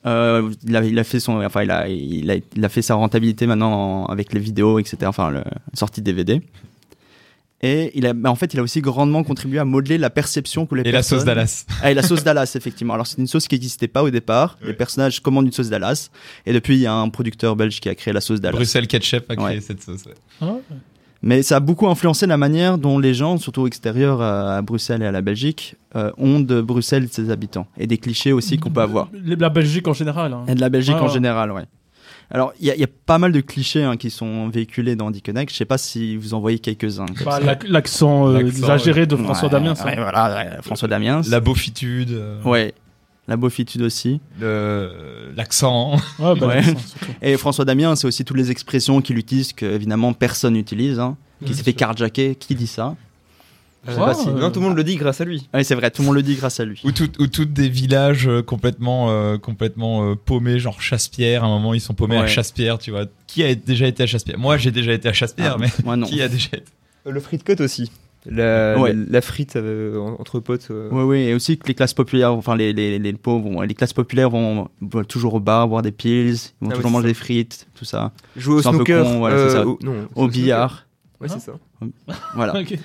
D: Euh, il, a, il a fait son, enfin, il a, il a, il a fait sa rentabilité maintenant en- avec les vidéos, etc. Enfin, le, la sortie DVD. Et il a, mais en fait, il a aussi grandement contribué à modeler la perception que les
C: Et la
D: personnes.
C: sauce Dallas. (laughs)
D: Ah, et la sauce Dallas, effectivement. Alors, c'est une sauce qui n'existait pas au départ. Les personnages commandent une sauce Dallas. Et depuis, il y a un producteur belge qui a créé la sauce Dallas.
C: Bruxelles Ketchup a créé
D: Ouais.
C: cette sauce. ouais.
F: Ah,
D: Mais ça a beaucoup influencé la manière dont les gens, surtout extérieurs à, Bruxelles et à la Belgique, euh, ont de Bruxelles et de ses habitants. Et des clichés aussi qu'on peut avoir.
F: Les- La Belgique en général. hein.
D: Et de la Belgique
F: Ouais,
D: en général, ouais. Alors, il y, y a pas mal de clichés hein, qui sont véhiculés dans Dickeneck. Je sais pas si vous en voyez quelques-uns.
F: Bah, L'accent euh,
C: L'accent,
F: exagéré de François
D: Ouais,
F: Damiens. ça.
D: ouais, voilà, ouais, François Damiens.
C: La beaufitude. euh,
D: Ouais. La beaufitude aussi.
C: le- L'accent.
F: Ouais, bah.
D: Et François Damien, c'est aussi toutes les expressions qu'il utilise que, évidemment, personne n'utilise. Hein, qui
F: Mmh,
D: s'est fait carjacker. Qui dit ça?
E: Je sais
F: Ouais,
E: pas si.
F: euh,
E: Non, tout le monde le dit grâce à lui.
D: Oui, c'est vrai. Tout le monde le dit grâce à lui.
C: Ou, tout, ou toutes des villages euh, complètement, euh, complètement euh, paumés, genre Chasse-Pierre. À un moment, ils sont paumés à. Chasse-Pierre, tu vois. Qui a déjà été à Chasse-Pierre? Moi, j'ai déjà été à Chasse-Pierre,
D: Ah,
C: mais
D: Moi, non. (laughs)
C: qui a déjà été?
E: Le frite cut aussi. La,
D: Ouais.
E: la, la frite euh, en- entre potes. euh,
D: Oui, oui, et aussi que les classes populaires, enfin les, les, les pauvres, vont- les classes populaires vont, vont toujours au bar, boire des pills, ils vont
E: Ah
D: toujours manger
E: ça.
D: des frites, tout ça.
E: Jouer au snooker.
D: con,
E: euh,
D: ça.
E: au, non,
D: Au
E: snooker.
D: billard,
E: Ouais, c'est ça.
D: voilà.
F: Ok.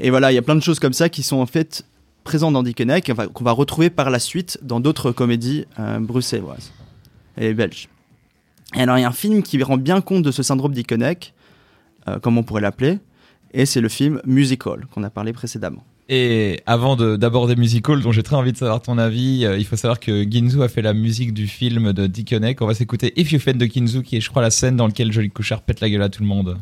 D: Et voilà, il y a plein de choses comme ça qui sont en fait présentes dans Dickeneck, qu'on va retrouver par la suite dans d'autres comédies euh, bruxelloises et belges. Et alors, il y a un film qui rend bien compte de ce syndrome Dickeneck, euh, comme on pourrait l'appeler, et c'est le film Musical, qu'on a parlé précédemment.
C: Et avant de- d'aborder Musical, dont j'ai très envie de savoir ton avis, euh, il faut savoir que Ginzu a fait la musique du film de Dickeneck. On va s'écouter If You Fend de Ginzu, qui est, je crois, la scène dans laquelle Jolly Couchard pète la gueule à tout le monde.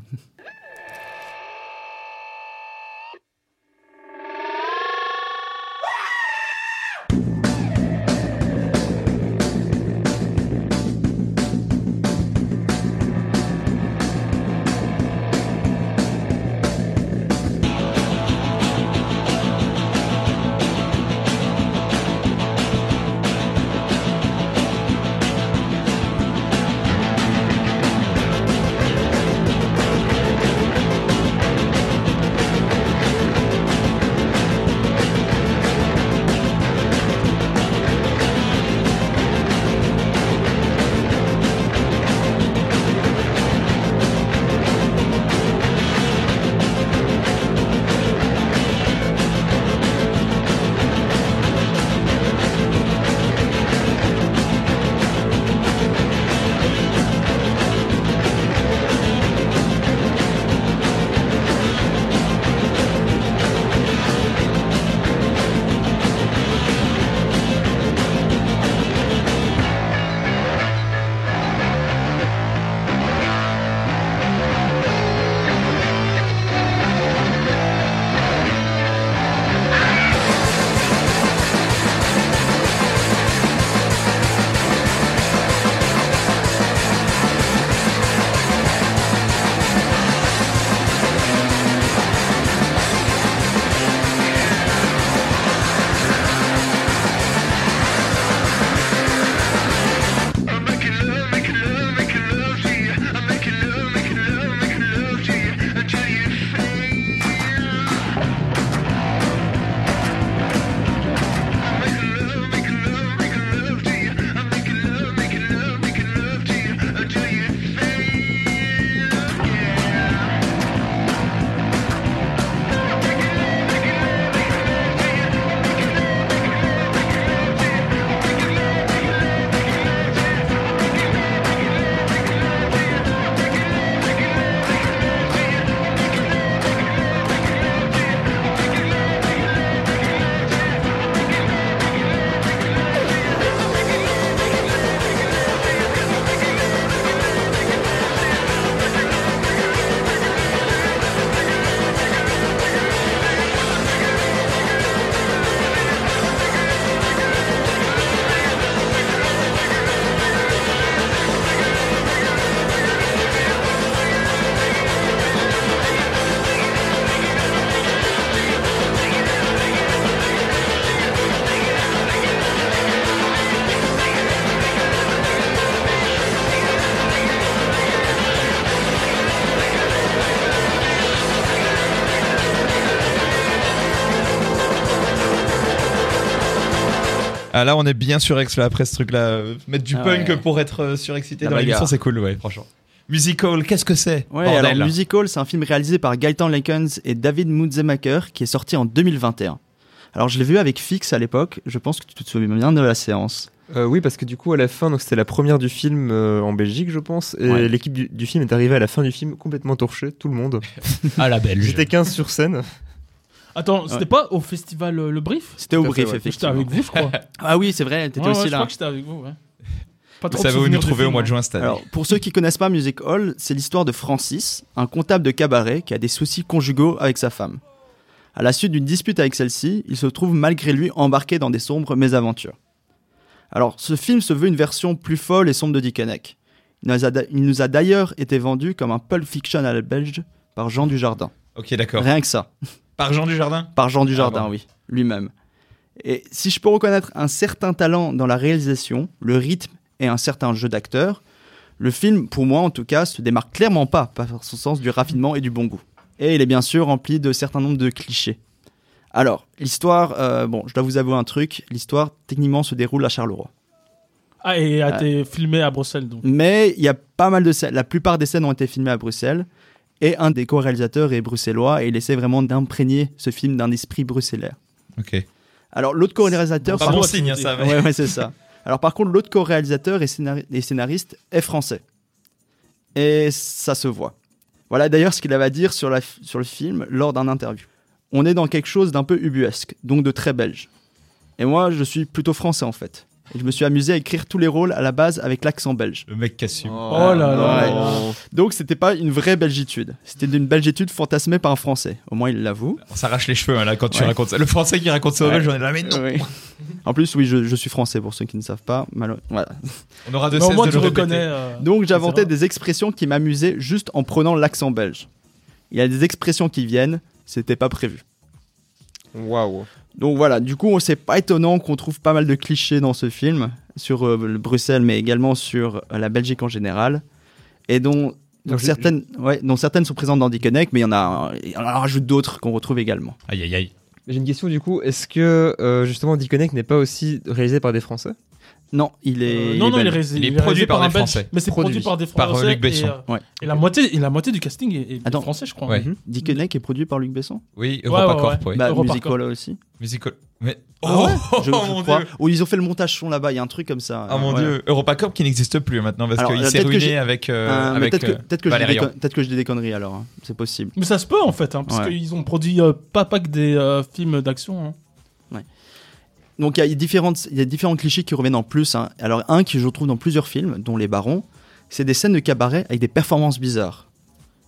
C: Ah là, on est bien surex là après ce truc-là. Mettre du
D: Ah
C: punk
D: ouais.
C: pour être euh, surexcité
D: La
C: dans l'émission,
D: bagarre.
C: c'est cool, ouais, franchement. Musical, qu'est-ce que c'est?
D: Ouais,
C: Bordel,
D: alors. Musical, c'est un film réalisé par Gaëtan Lakens et David Mutzemacher qui est sorti en 2021. Alors je l'ai vu avec Fix à l'époque, je pense que tu te souviens bien de la séance.
E: Euh, oui, parce que du coup, à la fin, donc c'était la première du film euh, en Belgique, je pense, et
D: Ouais.
E: l'équipe du, du film est arrivée à la fin du film complètement torchée, tout le monde. (laughs)
C: Ah la belge.
E: J'étais 15 sur scène.
F: Attends, c'était
D: Ouais.
F: pas au festival euh, Le Brief
D: C'était au brief,
E: ouais.
F: J'étais
D: effectivement.
F: avec vous, je crois. (laughs)
D: Ah oui, c'est vrai, t'étais
F: Ouais, ouais,
D: aussi
F: Je
D: là.
F: crois que j'étais avec vous, ouais. Pas
C: Vous
F: trop
C: savez où nous trouver au
F: film,
C: mois de
F: hein.
C: juin cette année.
D: Alors, pour ceux qui connaissent pas Music Hall, c'est l'histoire de Francis, un comptable de cabaret qui a des soucis conjugaux avec sa femme. À la suite d'une dispute avec celle-ci, il se trouve malgré lui embarqué dans des sombres mésaventures. Alors, ce film se veut une version plus folle et sombre de Dick Henneck. Il nous a d'a- il nous a d'ailleurs été vendu comme un Pulp Fiction à la belge par Jean Dujardin.
C: Ok, d'accord.
D: Rien que ça. (laughs)
C: Par Jean Dujardin?
D: Par Jean Dujardin,
C: Ah bon.
D: oui, lui-même. Et si je peux reconnaître un certain talent dans la réalisation, le rythme et un certain jeu d'acteur, le film, pour moi en tout cas, se démarque clairement pas par son sens du raffinement et du bon goût. Et il est bien sûr rempli de certain nombre de clichés. Alors, l'histoire, euh, bon, je dois vous avouer un truc, l'histoire techniquement se déroule à Charleroi.
F: Ah, et a
D: Euh,
F: été filmé à Bruxelles, donc.
D: Mais il y a pas mal de scènes, la plupart des scènes ont été filmées à Bruxelles, et un des co-réalisateurs est bruxellois, et il essaie vraiment d'imprégner ce film d'un esprit bruxellaire.
C: Ok.
D: Alors, l'autre co-réalisateur,
C: Pas bon signe, hein, ça. mais-
D: Ouais, ouais, c'est ça. Alors par contre, l'autre co-réalisateur et, scénari- et scénariste est français. Et ça se voit. Voilà d'ailleurs ce qu'il avait à dire sur, la f- sur le film lors d'un interview. On est dans quelque chose d'un peu ubuesque, donc de très belge. Et moi, je suis plutôt français en fait. Et je me suis amusé à écrire tous les rôles à la base avec l'accent belge.
C: Le mec qui assume.
F: Oh là là.
D: Ouais. Donc c'était pas une vraie belgitude. C'était une belgitude fantasmée par un français. Au moins il l'avoue.
C: On s'arrache les cheveux hein, là quand tu
D: Ouais.
C: racontes ça. Le français qui raconte ça au
D: Ouais.
C: belge, on est là, mais non.
D: Oui. En plus, oui, je, je suis français pour ceux qui ne savent pas. Malo- Voilà.
C: On aura de cesse
F: moins,
C: de
F: tu
C: le répéter.
F: reconnais. euh,
D: Donc j'inventais des expressions qui m'amusaient juste en prenant l'accent belge. Il y a des expressions qui viennent, c'était pas prévu.
E: Waouh.
D: Donc voilà, du coup, c'est pas étonnant qu'on trouve pas mal de clichés dans ce film, sur euh, le Bruxelles, mais également sur euh, la Belgique en général, et dont, dont
E: Donc, je-
D: certaines, ouais, dont certaines sont présentes dans Dickeneck, mais il y en a, en rajoute d'autres qu'on retrouve également.
C: Aïe aïe aïe.
E: J'ai une question du coup. Est-ce que euh, justement Disconnect n'est pas aussi réalisé par des Français?
D: Non, il est.
F: Euh,
D: il
F: non,
D: est
F: non, il est
D: belge.
F: réalisé,
C: Il est
F: réalisé
C: produit par des
F: Belge,
C: Français.
F: Mais c'est produit
E: Produit.
F: par des
C: Par, euh,
F: Français.
C: Luc Besson.
F: Et, euh,
D: Ouais.
F: et la, moitié, et la moitié du casting est, est
D: Attends.
F: français, je crois.
C: Ouais.
F: Mhm.
D: Dickeneck est produit par Luc Besson
C: Oui,
F: Ouais,
C: EuropaCorp,
F: ouais,
C: ouais.
D: Bah. Musical aussi.
C: Musical. Mais.
F: Ah
C: Oh,
F: ouais (laughs)
D: Je, je
C: mon
D: crois.
C: dieu.
D: Ou ils ont fait le montage son là-bas, il y a un truc comme ça.
C: Ah mon
D: Ouais.
C: dieu. EuropaCorp qui n'existe plus maintenant parce qu'il
D: euh,
C: s'est ruiné avec. euh,
D: Euh, peut-être que,
C: euh,
D: je dis des conneries alors, hein. c'est possible.
F: Mais ça se peut en fait, hein, parce qu'ils ont produit euh, pas, pas que des euh, films d'action.
D: Donc il y a différentes, il y a différents clichés qui reviennent en plus. hein. Alors un que je trouve dans plusieurs films, dont Les Barons, c'est des scènes de cabaret avec des performances bizarres.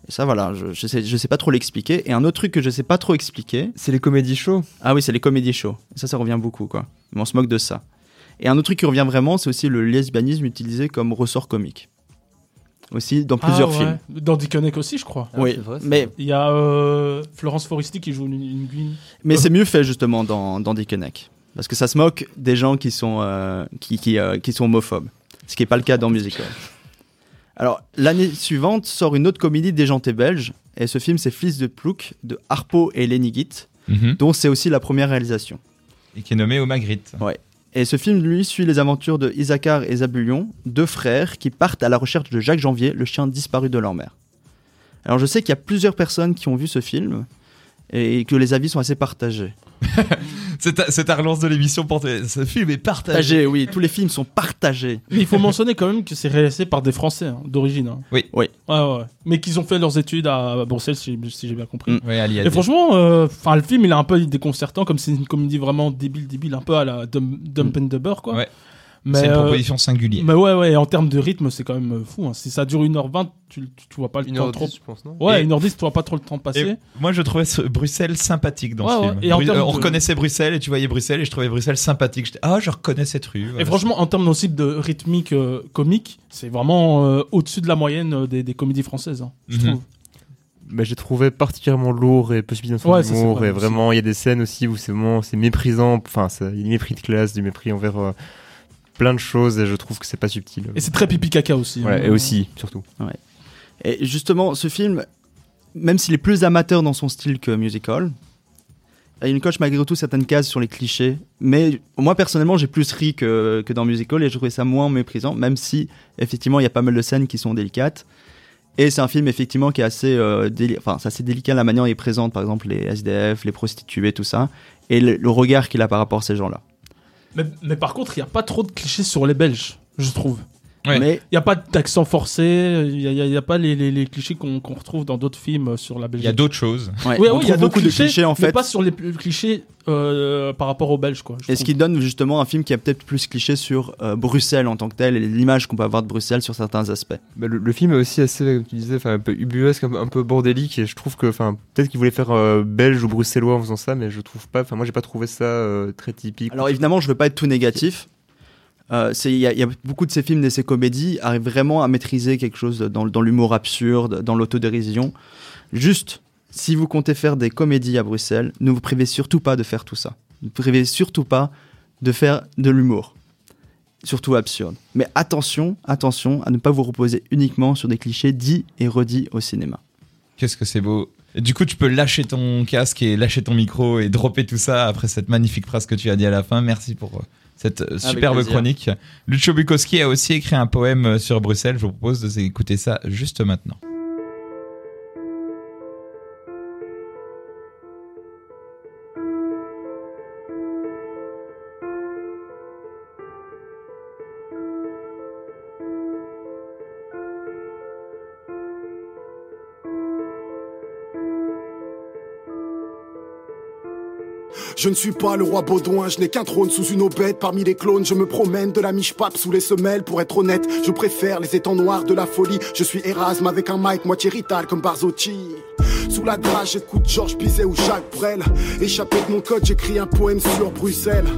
D: Et ça voilà, je, je sais, je sais pas trop l'expliquer. Et un autre truc que je sais pas trop expliquer,
E: C'est les comédies shows.
D: ah oui, c'est les comédies shows. Ça, ça revient beaucoup quoi. Mais on se moque de ça. Et un autre truc qui revient vraiment, c'est aussi le lesbianisme utilisé comme ressort comique. Aussi dans plusieurs
F: Ah,
D: films.
F: ouais. Dans Dickeneck aussi, je crois.
D: oui,
E: c'est vrai,
D: mais
F: Il y a euh, Florence Foresti qui joue une, une guine.
D: Mais c'est mieux fait justement dans, dans Dickeneck. Parce que ça se moque des gens qui sont, euh, qui, qui, euh, qui sont homophobes. Ce qui n'est pas le cas dans Musical. Alors, l'année suivante sort une autre comédie déjantée belge. Et ce film, c'est Fils de Plouc de Harpo et Lenny Gitt,
C: Mhm.
D: dont c'est aussi la première réalisation.
C: Et qui est nommé au Magritte.
D: Et ce film, lui, suit les aventures de Isaacar et Zabulion, deux frères qui partent à la recherche de Jacques Janvier, le chien disparu de leur mère. Alors, je sais qu'il y a plusieurs personnes qui ont vu ce film et que les avis sont assez partagés. (laughs)
C: C'est ta, c'est ta relance de l'émission pour tes- Ce film est partagé.
D: Oui, tous les films sont partagés.
F: Mais il faut mentionner quand même que c'est réalisé par des Français hein, d'origine. hein.
C: Oui.
D: Oui.
F: Ouais, ouais. Mais qu'ils ont fait leurs études à Bruxelles, si, si j'ai bien compris.
D: Mm.
C: Ouais, Ali a
F: Et
C: dit.
F: franchement, euh, enfin le film il est un peu déconcertant, comme c'est une comédie vraiment débile, débile, un peu à la Dump, Dump and Dumber, quoi.
C: Ouais.
F: Mais,
C: C'est une
F: euh,
C: proposition singulière.
F: mais ouais, ouais, en termes de rythme, c'est quand même fou. hein. Si ça dure 1h20, tu, tu, tu vois pas le
E: Une
F: temps
E: heure
F: trop.
E: dix, je pense, non
F: Ouais,
C: Et-
F: 1h10, tu vois pas trop le temps passer.
C: Et moi, je trouvais Bruxelles sympathique dans
F: Ouais,
C: ce
F: ouais.
C: film.
F: Et en
C: Bru-
F: termes
C: euh, on
F: de-
C: reconnaissait Bruxelles et tu voyais Bruxelles et je trouvais Bruxelles sympathique. J'étais, ah, je reconnais cette rue.
F: Et franchement, en termes aussi de rythmique euh, comique, c'est vraiment euh, au-dessus de la moyenne euh, des, des comédies françaises, hein, je
C: Mhm.
F: trouve.
E: Bah, j'ai trouvé particulièrement lourd et possible dans
F: Ouais,
E: son humour
F: vrai
E: et vraiment il y a des scènes aussi où c'est vraiment c'est méprisant enfin il y a du mépris de classe du mépris envers euh, plein de choses et je trouve que c'est pas subtil
F: Et c'est très pipi caca aussi.
E: Ouais,
F: hein.
E: et aussi surtout
D: Et justement, ce film, même s'il est plus amateur dans son style que musical, il coche malgré tout certaines cases sur les clichés. Mais moi, personnellement, j'ai plus ri que, que dans Musical et je trouvais ça moins méprisant, même si, effectivement, il y a pas mal de scènes qui sont délicates. Et c'est un film, effectivement, qui est assez, euh, déli- enfin, assez délicat la manière dont il présente, par exemple, les SDF, les prostituées, tout ça. Et le, le regard qu'il a par rapport à ces gens-là.
F: Mais, par contre, il n'y a pas trop de clichés sur les Belges, je trouve.
C: Ouais.
D: Mais
F: Il n'y a pas d'accent forcé, il n'y a, il il pas les, les- les clichés qu'on retrouve dans d'autres films euh, sur la
C: Il
F: Belgique.
C: y a d'autres choses.
D: ouais,
F: Ouais,
D: on
F: il y a
D: beaucoup de clichés, en
F: mais
D: fait.
F: pas sur les plus- clichés euh, par rapport aux Belges, quoi.
D: Et ce qui donne justement un film qui a peut-être plus cliché sur euh, Bruxelles en tant que tel et l'image qu'on peut avoir de Bruxelles sur certains aspects.
E: Bah, le, le film est aussi assez, comme tu disais, un peu ubuesque, un peu, un peu bordélique. Et je trouve que, enfin, peut-être qu'il voulait faire euh, belge ou bruxellois en faisant ça, mais je trouve pas. Enfin, moi, j'ai pas trouvé ça euh, très typique.
D: Alors évidemment, je veux pas être tout négatif. Euh, Il y, a- beaucoup de ces films, de ces comédies, arrivent vraiment à maîtriser quelque chose dans, dans l'humour absurde, dans l'autodérision. Juste, si vous comptez faire des comédies à Bruxelles, ne vous privez surtout pas de faire tout ça. Ne vous privez surtout pas de faire de l'humour. Surtout absurde. Mais attention, attention à ne pas vous reposer uniquement sur des clichés dits et redits au cinéma.
C: Qu'est-ce que c'est beau. Du coup, tu peux lâcher ton casque et lâcher ton micro et dropper tout ça après cette magnifique phrase que tu as dit à la fin. Merci pour euh, cette euh, superbe chronique. Lucho Bukowski a aussi écrit un poème euh, sur Bruxelles. Je vous propose d'écouter ça juste maintenant.
H: Je ne suis pas le roi Baudouin, je n'ai qu'un trône sous une aubette. Parmi les clones, je me promène de la miche-pape sous les semelles. Pour être honnête, je préfère les étangs noirs de la folie. Je suis Erasme avec un mic moitié rital comme Barzotti. Sous la drage, j'écoute Georges Bizet ou Jacques Brel. Échappé de mon code, j'écris un poème sur Bruxelles.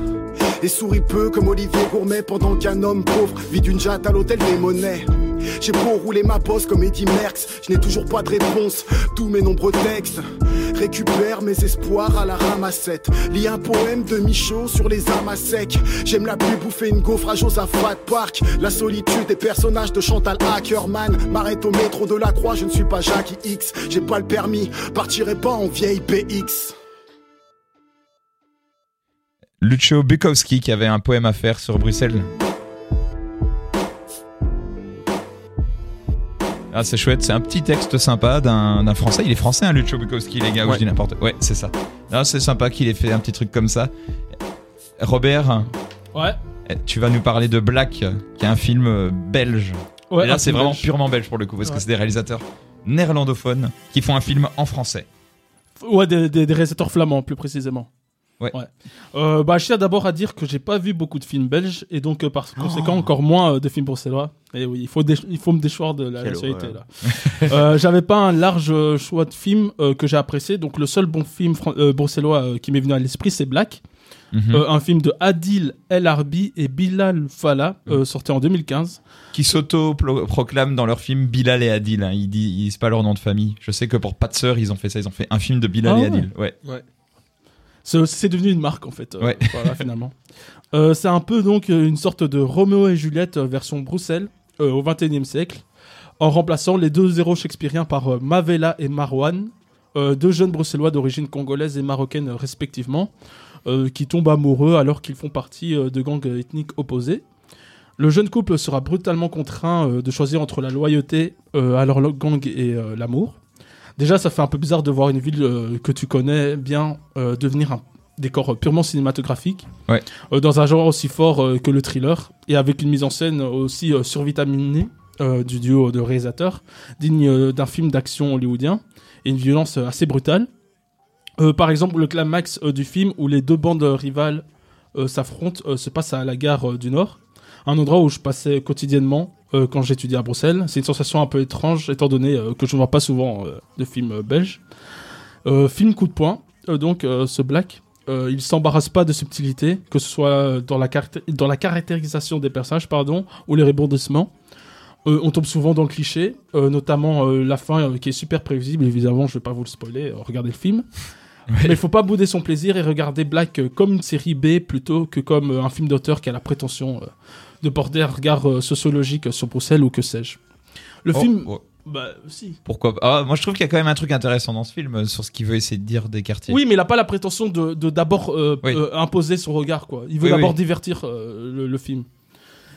H: Et souris peu comme Olivier Gourmet pendant qu'un homme pauvre vit d'une jatte à l'hôtel des monnaies. J'ai beau rouler ma bosse comme Eddie Merckx, je n'ai toujours pas de réponse. Tous mes nombreux textes récupère mes espoirs à la ramassette. Lis un poème de Michaud sur les armes à sec. J'aime la pluie bouffer une gaufre à Josaphat Park. La solitude des personnages de Chantal Ackerman. M'arrête au métro de la Croix, je ne suis pas Jackie X. J'ai pas le permis, partirai pas en vieille BX.
C: Lucio Bukowski qui avait un poème à faire sur Bruxelles. Ah, c'est chouette, c'est un petit texte sympa d'un français. Il est français, hein, Lucio Bukowski, les gars, ou
E: Ouais.
C: je dis n'importe Ouais, c'est ça. Ah, c'est sympa qu'il ait fait un petit truc comme ça. Robert,
F: Ouais.
C: eh, tu vas nous parler de Black, qui est un film euh, belge.
F: ouais
C: Et là, c'est vraiment
F: belge.
C: purement belge pour le coup, parce que
F: Ouais.
C: c'est des réalisateurs néerlandophones qui font un film en français.
F: Ouais, des, des, des réalisateurs flamands, plus précisément.
C: Ouais.
F: Euh, bah, je tiens d'abord à dire que j'ai pas vu beaucoup de films belges et donc euh, par
C: Oh.
F: conséquent encore moins euh, de films bruxellois. Et oui, il faut, dé- il faut me déchoir de la nationalité là. Euh, (laughs) J'avais pas un large choix de films que j'ai apprécié. Donc le seul bon film bruxellois qui m'est venu à l'esprit, c'est Black,
C: Mhm.
F: Un film de Adil El Arbi et Bilal
C: Mm.
F: euh, sorti en 2015.
C: qui s'auto-proclament dans leur film Bilal et Adil. hein. Ils, disent, ils disent pas leur nom de famille. Je sais que pour Pas de sœur, ils ont fait ça. Ils ont fait un film de Bilal
F: Ah
C: et
F: ouais.
C: Adil. Ouais.
F: C'est devenu une marque en fait. euh,
C: Ouais.
F: Voilà, (laughs) finalement. Euh, c'est un peu donc euh, une sorte de Roméo et Juliette version Bruxelles au XXIe siècle, en remplaçant les deux héros shakespeariens par Mavela et Marwan, deux jeunes bruxellois d'origine congolaise et marocaine respectivement, qui tombent amoureux alors qu'ils font partie de gangs ethniques opposés. Le jeune couple sera brutalement contraint de choisir entre la loyauté à leur gang et l'amour. Déjà, ça fait un peu bizarre de voir une ville euh, que tu connais bien euh, devenir un décor purement cinématographique.
C: Ouais.
F: Euh, dans un genre aussi fort euh, que le thriller, et avec une mise en scène aussi euh, survitaminée euh, du duo de réalisateurs, digne euh, d'un film d'action hollywoodien, et une violence euh, assez brutale. Euh, par exemple, le climax euh, du film où les deux bandes rivales euh, s'affrontent euh, se passe à la gare euh, du Nord, un endroit où je passais quotidiennement euh, quand j'étudiais à Bruxelles. C'est une sensation un peu étrange étant donné euh, que je ne vois pas souvent euh, de films belges. Film coup de poing, donc ce Black, il s'embarrasse pas de subtilité, que ce soit dans la, dans la caractérisation des personnages pardon, ou les rebondissements. Euh, on tombe souvent dans le cliché, euh, notamment euh, la fin qui est super prévisible. Évidemment, je vais pas vous le spoiler, regardez le film. Mais il faut pas bouder son plaisir et regarder Black comme une série B plutôt que comme un film d'auteur qui a la prétention de porter un regard euh, sociologique sur Bruxelles ou que sais-je. Le
C: Oh,
F: film,
C: oh.
F: Bah, si.
C: Pourquoi Ah, Moi, je trouve qu'il y a quand même un truc intéressant dans ce film euh, sur ce qu'il veut essayer de dire des quartiers.
F: Oui, mais il a pas la prétention de de d'abord euh,
C: Oui.
F: euh, imposer son regard, quoi. Il veut
C: Oui,
F: d'abord
C: oui.
F: divertir euh, le, le film.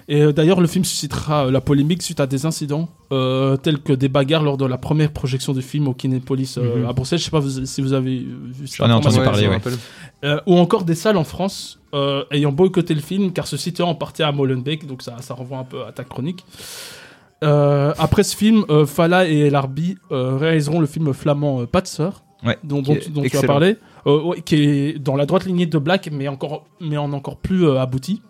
F: Et euh, d'ailleurs, le film suscitera euh, la polémique suite à des incidents euh, tels que des bagarres lors de la première projection du film au Kinépolis euh,
E: Mhm.
F: à Bruxelles. Je sais pas vous- si vous avez vu
C: J'en ai entendu
F: information.
C: parler, ouais.
F: Euh, ou encore des salles en France euh, ayant boycotté le film car se situant en partie à Molenbeek, donc ça, ça renvoie un peu à ta chronique. Euh, après ce film, euh, Fala et El Arbi euh, réaliseront le film flamand euh, Pas de sœur,
C: Ouais,
F: dont, dont, dont tu as parlé, euh, ouais, qui est dans la droite lignée de Black, mais, encore, mais en encore plus euh, abouti.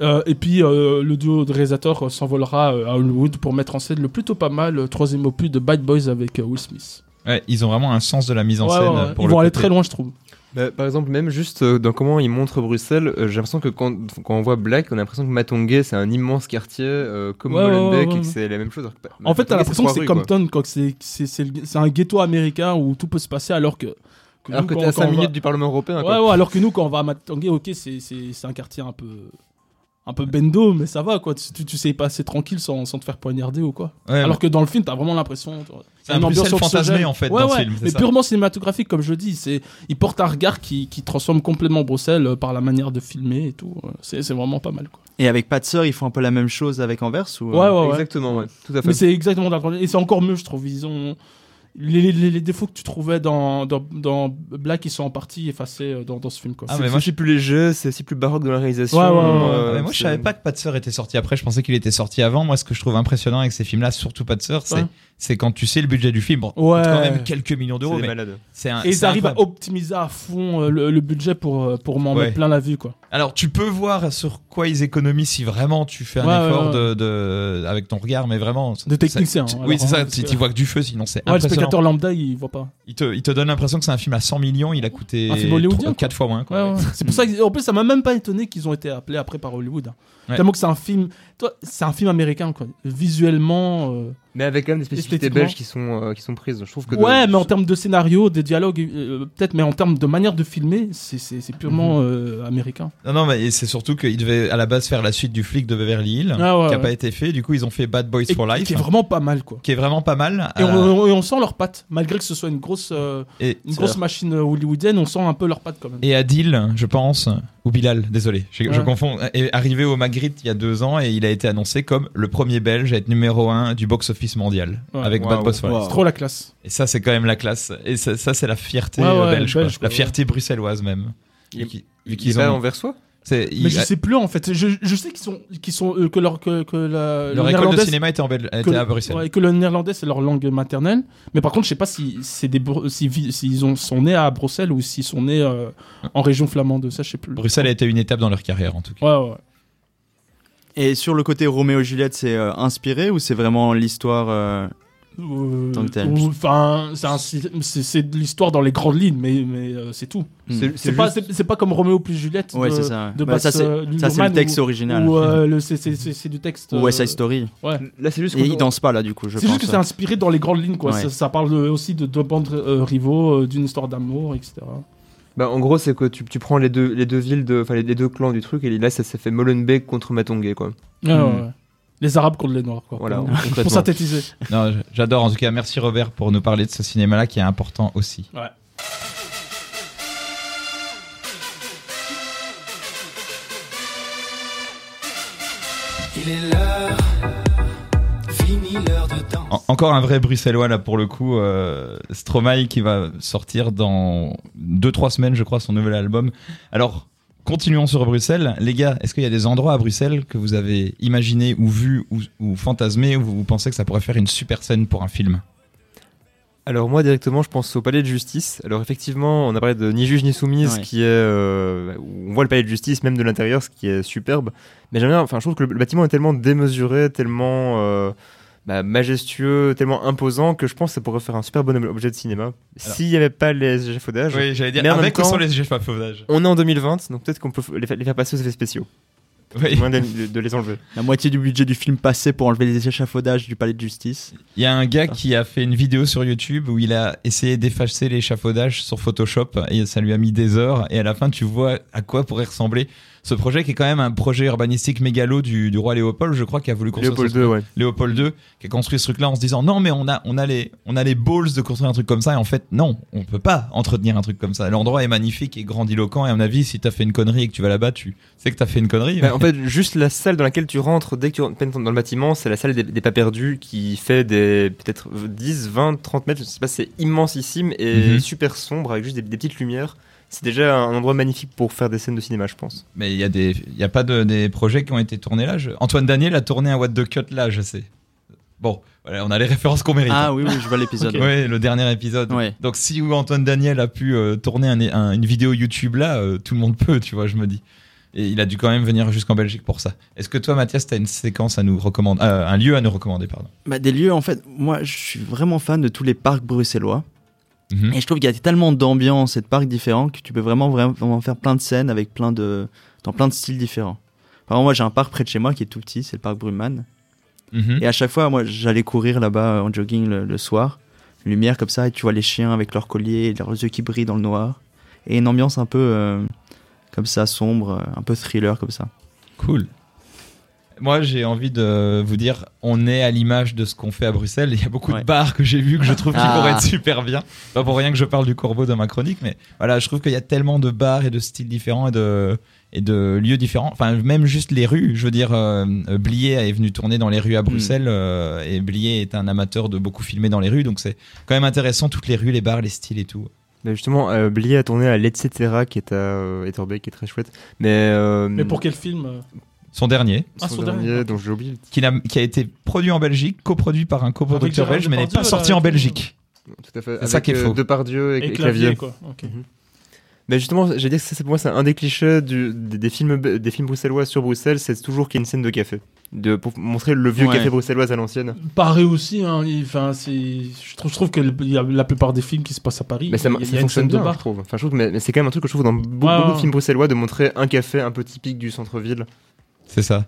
F: Euh, et puis euh, le duo de réalisateurs euh, s'envolera euh, à Hollywood pour mettre en scène le plutôt pas mal euh, troisième opus de Bad Boys avec euh, Will Smith.
C: Ouais, ils ont vraiment un sens de la mise en
F: Ouais,
C: scène.
F: ouais, ouais.
C: Pour
F: Ils
C: le
F: vont aller très loin, je trouve.
E: Bah, par exemple, même juste euh, dans comment il montre Bruxelles, euh, j'ai l'impression que quand, quand on voit Black, on a l'impression que Matongué c'est un immense quartier euh, comme Molenbeek
F: ouais, ouais.
E: et que c'est la même chose. bah,
F: En fait, t'as l'impression que c'est. Compton, c'est un ghetto américain où tout peut se passer alors que. que
E: Alors
F: nous,
E: que t'es à
F: quand
E: 5
F: on
E: minutes
F: va-
E: du Parlement européen.
F: Ouais,
E: quoi.
F: ouais, alors que nous, quand on va à Matangué, ok, c'est un quartier un peu. Un peu bendo, mais ça va quoi. Tu, tu, tu sais passer tranquille sans, sans te faire poignarder ou quoi.
C: Ouais,
F: alors que dans le film, t'as vraiment l'impression.
C: C'est un
F: ambiance
C: Bruxelles fantasmé,
F: anxiogène.
C: en fait,
F: Ouais,
C: dans
F: ouais,
C: film, c'est
F: Mais
C: ça.
F: purement cinématographique, comme je dis. c'est Il porte un regard qui, qui transforme complètement Bruxelles euh, par la manière de filmer et tout. C'est c'est vraiment pas mal quoi.
D: Et avec Pas de sœur, ils font un peu la même chose avec Anvers ou, euh,
F: Ouais, ouais, ouais.
E: Exactement, ouais. Tout à fait.
F: Mais c'est exactement le- Et c'est encore mieux, je trouve. Ils ont. Les, les- les défauts que tu trouvais dans, dans, dans Black, ils sont en partie effacés euh, dans, dans ce film. Quoi.
C: Ah,
E: c'est
C: mais
E: c'est
C: moi,
E: aussi plus léger, c'est aussi plus baroque dans la réalisation.
F: Ouais, ouais, ouais,
E: euh,
C: Ouais, moi, je
E: c'est-
C: savais pas que Pas de sœur était sorti après. Je pensais qu'il était sorti avant. Moi, ce que je trouve impressionnant avec ces films-là, surtout Pas de sœur, c'est
F: Ouais.
C: C'est quand tu sais le budget du film. Bon,
F: Ouais.
C: quand même quelques millions
E: c'est
C: d'euros,
E: des
C: mais c'est un.
F: Et ils
C: c'est
F: arrivent à optimiser à fond euh, le, le budget pour, euh, pour m'en
C: Ouais.
F: mettre plein la vue. Quoi.
C: Alors, tu peux voir sur quoi ils économisent si vraiment tu fais un
F: Ouais,
C: effort
F: ouais,
C: De, de- avec ton regard, mais vraiment.
F: De technicien,
C: ça-
F: hein,
C: oui, c'est ça. Si tu vois que du feu, sinon c'est
F: Ouais, le
C: impressionnant.
F: spectateur lambda, il voit pas.
C: Il te, il te donne l'impression que c'est un film à 100 millions, il a coûté
F: Un film hollywoodien,
C: 4 fois moins. quoi.
F: Ouais, ouais. C'est pour (laughs) ça que, en plus, ça m'a même pas étonné qu'ils ont été appelés après par Hollywood. Tellement que c'est un film, toi, c'est un film américain, quoi. Visuellement. euh,
E: Mais avec quand même des spécificités belges qui sont, euh, qui sont prises. Je trouve que. de-
F: Ouais, mais en termes de scénario, des dialogues, euh, peut-être, mais en termes de manière de filmer, c'est- purement
C: Mhm.
F: euh, américain.
C: Non, non, mais c'est surtout qu'il devait à la base faire la suite du flic de Beverly Hills,
F: Ah ouais,
C: qui a
F: ouais.
C: pas été fait. Du coup, ils ont fait Bad Boys
F: Et
C: for
F: qui
C: Life,
F: est vraiment pas mal, quoi.
C: qui est vraiment pas mal.
F: Et
C: Euh,
F: on, et on sent leurs pattes, malgré que ce soit une grosse, euh,
C: et,
F: une grosse machine hollywoodienne, on sent un peu leurs pattes quand même.
C: et Adil, je pense, ou Bilal, désolé, je, confonds, est arrivé au Magritte il y a deux ans et il a été annoncé comme le premier Belge à être numéro un du box-office mondial
F: Ouais.
C: avec Bad.
D: Wow.
F: C'est trop la classe.
C: Et ça, c'est quand même la classe. Et ça, ça, c'est la fierté
F: Ouais,
C: euh,
F: ouais,
C: belge, quoi.
F: belge, quoi,
C: la fierté bruxelloise même.
E: Il-
C: Vu qu'ils- ont-
E: envers soi
F: Mais je sais plus en fait. Je, je sais qu'ils sont, qu'ils sont euh, que leur que, que la,
C: leur
F: le
C: école de cinéma était, en Bel-
F: que,
C: était à Bruxelles.
F: ouais, que le néerlandais c'est leur langue maternelle. Mais par contre, je sais pas si c'est des Bru- si s'ils ont sont nés à Bruxelles ou s'ils sont nés euh, en région flamande. Ça, je sais plus.
C: Bruxelles a été une étape dans leur carrière en tout cas.
F: Ouais, ouais.
D: Et sur le côté Roméo et Juliette, c'est euh, inspiré ou c'est vraiment l'histoire euh,
F: Enfin, c'est de l'histoire dans les grandes lignes, mais mais euh, c'est tout.
D: hmm.
E: C'est-
F: pas c'est c'est pas comme Roméo plus Juliette.
D: Ouais,
F: de-
D: c'est ça.
F: de
D: Bah,
F: Baz,
D: ça, c'est
F: euh,
D: ça, c'est le texte
F: ou-
D: original.
F: Ou euh, c'est- du texte.
D: Ou Side Story.
F: Ouais.
E: Là, c'est juste
D: Et il danse pas là, du coup, je
F: C'est juste que c'est inspiré dans les grandes lignes, quoi.
D: Ouais.
F: Ça, ça parle aussi de deux bandes euh, rivaux, euh, d'une histoire d'amour, etc.
E: Bah, en gros, c'est que tu, tu prends les deux, les deux villes, de, enfin les, les deux clans du truc, et là, ça s'est fait Molenbeek contre Matongué, quoi.
F: Ouais,
D: Hmm.
F: ouais, ouais. Les Arabes contre les Noirs, quoi.
E: Voilà,
F: pour, (laughs) synthétiser.
C: Non, j'adore en tout cas. Merci Robert pour nous parler de ce cinéma-là qui est important aussi.
F: Ouais.
G: Il est l'heure, fini l'heure de danse.
C: En- encore un vrai bruxellois là pour le coup. Euh, Stromae qui va sortir dans 2-3 semaines, je crois, son nouvel album. Alors. Continuons sur Bruxelles. Les gars, est-ce qu'il y a des endroits à Bruxelles que vous avez imaginé ou vu ou, ou fantasmé où vous pensez que ça pourrait faire une super scène pour un film?
E: Alors moi directement je pense au palais de justice. Alors effectivement on a parlé de Ni juge ni soumise
D: Ouais.
E: qui est... euh, où on voit le palais de justice même de l'intérieur ce qui est superbe. Mais j'aime bien, enfin je trouve que le, le bâtiment est tellement démesuré, tellement euh, bah, majestueux, tellement imposant que je pense que ça pourrait faire un super bon ob- objet de cinéma. S'il n'y avait pas les échafaudages.
C: Oui, j'allais dire
E: Mais en même
C: avec ou
E: temps-
C: sans les échafaudages.
E: On est en 2020 donc peut-être qu'on peut les, fa- les faire passer aux effets spéciaux.
C: Oui.
E: Moins de, de- de les enlever.
D: La moitié du budget du film passé pour enlever les échafaudages du palais de justice.
C: Il y a un gars qui a fait une vidéo sur YouTube où il a essayé d'effacer l'échafaudage sur Photoshop et ça lui a mis des heures. Et à la fin, tu vois à quoi pourrait ressembler ce projet qui est quand même un projet urbanistique mégalo du, du roi Léopold, je crois, qui a voulu construire
E: Léopold
C: ce
E: II, ouais.
C: Léopold II, qui a construit ce truc-là en se disant non, mais on a, on a les, on a les balls de construire un truc comme ça. Et en fait, non, on peut pas entretenir un truc comme ça. L'endroit est magnifique et grandiloquent. Et à mon avis, si t'as fait une connerie et que tu vas là-bas, tu sais que t'as fait une connerie.
E: Bah, en fait, juste la salle dans laquelle tu rentres dès que tu rentres dans le bâtiment, c'est la salle des, des pas perdus qui fait des peut-être 10, 20, 30 mètres, je sais pas, c'est immensissime et
C: Mhm.
E: super sombre avec juste des, des petites lumières. C'est déjà un endroit magnifique pour faire des scènes de cinéma, je pense.
C: Mais il y a des, il y a pas de, des projets qui ont été tournés là. je- Antoine Daniel a tourné un What the Cut là, je sais. Bon, voilà, on a les références qu'on mérite.
D: Ah oui, oui, je vois l'épisode. (laughs)
C: Ouais, le dernier épisode.
D: Ouais.
C: Donc si Antoine Daniel a pu euh, tourner un- un- une vidéo YouTube là, euh, tout le monde peut, tu vois, je me dis. Et il a dû quand même venir jusqu'en Belgique pour ça. Est-ce que toi, Mathias, t'as une séquence à nous recommander, euh, un lieu à nous recommander, pardon?
D: Bah, des lieux, en fait, moi, je suis vraiment fan de tous les parcs bruxellois.
C: Mhm.
D: Et je trouve qu'il y a tellement d'ambiances et de parcs différents que tu peux vraiment, vraiment, faire plein de scènes avec plein de, dans plein de styles différents. Par exemple, moi, j'ai un parc près de chez moi qui est tout petit, c'est le parc Bruman.
C: Mhm.
D: Et à chaque fois, moi, j'allais courir là-bas euh, en jogging le, le soir. Lumière comme ça, et tu vois les chiens avec leurs colliers, et leurs yeux qui brillent dans le noir. Et une ambiance un peu euh, comme ça, sombre, euh, un peu thriller comme ça.
C: Cool. Moi, j'ai envie de vous dire, on est à l'image de ce qu'on fait à Bruxelles. Il y a beaucoup
D: Ouais.
C: de bars que j'ai vus que je trouve qui
D: Ah.
C: pourraient être super bien. Pas pour rien que je parle du corbeau dans ma chronique, mais voilà, je trouve qu'il y a tellement de bars et de styles différents et de, et de lieux différents. Enfin, même juste les rues. Je veux dire, euh, Blier est venu tourner dans les rues à Bruxelles euh, et Blier est un amateur de beaucoup filmer dans les rues. Donc c'est quand même intéressant, toutes les rues, les bars, les styles et tout.
E: Mais justement, euh, Blier a tourné à l'Etcetera qui est à euh, Etterbeek, qui est très chouette. Mais, euh,
F: Mais pour quel film
C: Son dernier,
F: Ah,
E: son
F: son
E: dernier,
F: dernier.
E: dont j'ai oublié
C: qui, a été produit en Belgique, coproduit par un coproducteur belge, mais n'est pas sorti en. Belgique.
E: Tout à fait.
C: C'est ça
E: Avec,
C: qui est
E: euh,
C: faux.
E: Depardieu et,
F: Et
E: et
F: clavier,
E: clavier.
F: quoi. Ok.
E: Mais justement, j'ai dit que ça c'est pour moi c'est un des clichés du- des, des films des films bruxellois sur Bruxelles, c'est toujours qu'il y a une scène de café, de pour montrer le vieux
D: Ouais.
E: café bruxellois à l'ancienne.
F: Paris aussi, hein, il- je trouve, je trouve que le- il y a la plupart des films qui se passent à Paris,
E: Mais ça,
F: il y a-
E: ça
F: une
E: fonctionne
F: scène de
E: bien,
F: bar.
E: je trouve. Enfin, je trouve, mais, mais c'est quand même un truc que je trouve dans beaucoup, de films bruxellois de montrer un café un peu typique du centre-ville.
C: C'est ça.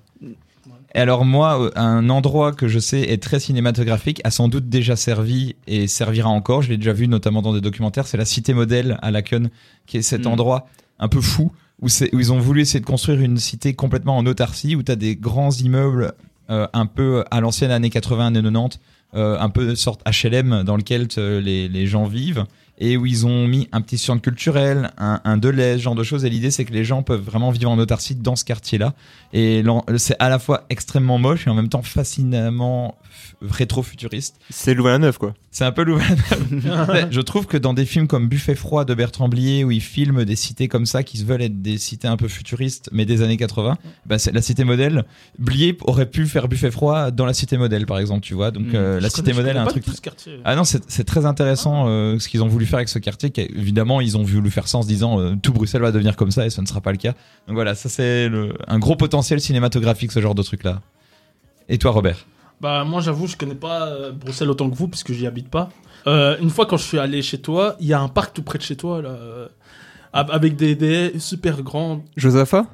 C: Et alors moi, euh, un endroit que je sais est très cinématographique, a sans doute déjà servi et servira encore, je l'ai déjà vu notamment dans des documentaires, c'est la cité modèle à Laken, qui est cet
D: Mm.
C: endroit un peu fou, où, ils ont voulu essayer de construire une cité complètement en autarcie, où tu as des grands immeubles euh, un peu à l'ancienne année 80, années 90, euh, un peu de sorte HLM dans lequel les gens vivent, et où ils ont mis un petit centre culturel, un, un Deleuze, ce genre de choses, et l'idée c'est que les gens peuvent vraiment vivre en autarcie dans ce quartier-là. Et c'est à la fois extrêmement moche et en même temps fascinamment rétro-futuriste.
E: C'est Louvain-la-Neuve, quoi.
C: C'est un peu Louvain. (laughs) Je trouve que dans des films comme Buffet froid de Bertrand Blier, où il filme des cités comme ça qui se veulent être des cités un peu futuristes, mais des années 80, bah c'est la cité modèle. Blier aurait pu faire Buffet froid dans la cité modèle, par exemple, tu vois. Donc
D: Mm.
C: euh, la
F: Je
C: cité modèle est
F: connais
C: un truc. Ah non, c'est c'est très intéressant euh, ce qu'ils ont voulu faire avec ce quartier. Qui, évidemment, ils ont voulu faire ça en se disant euh, tout Bruxelles va devenir comme ça et ce ne sera pas le cas. Donc voilà, ça c'est le- un gros potentiel cinématographique, ce genre de truc-là. Et toi, Robert?
F: Bah moi j'avoue je connais pas euh, Bruxelles autant que vous puisque j'y habite pas. Euh, une fois quand je suis allé chez toi, il y a un parc tout près de chez toi là, euh, avec des, haies super grandes.
E: Josapha?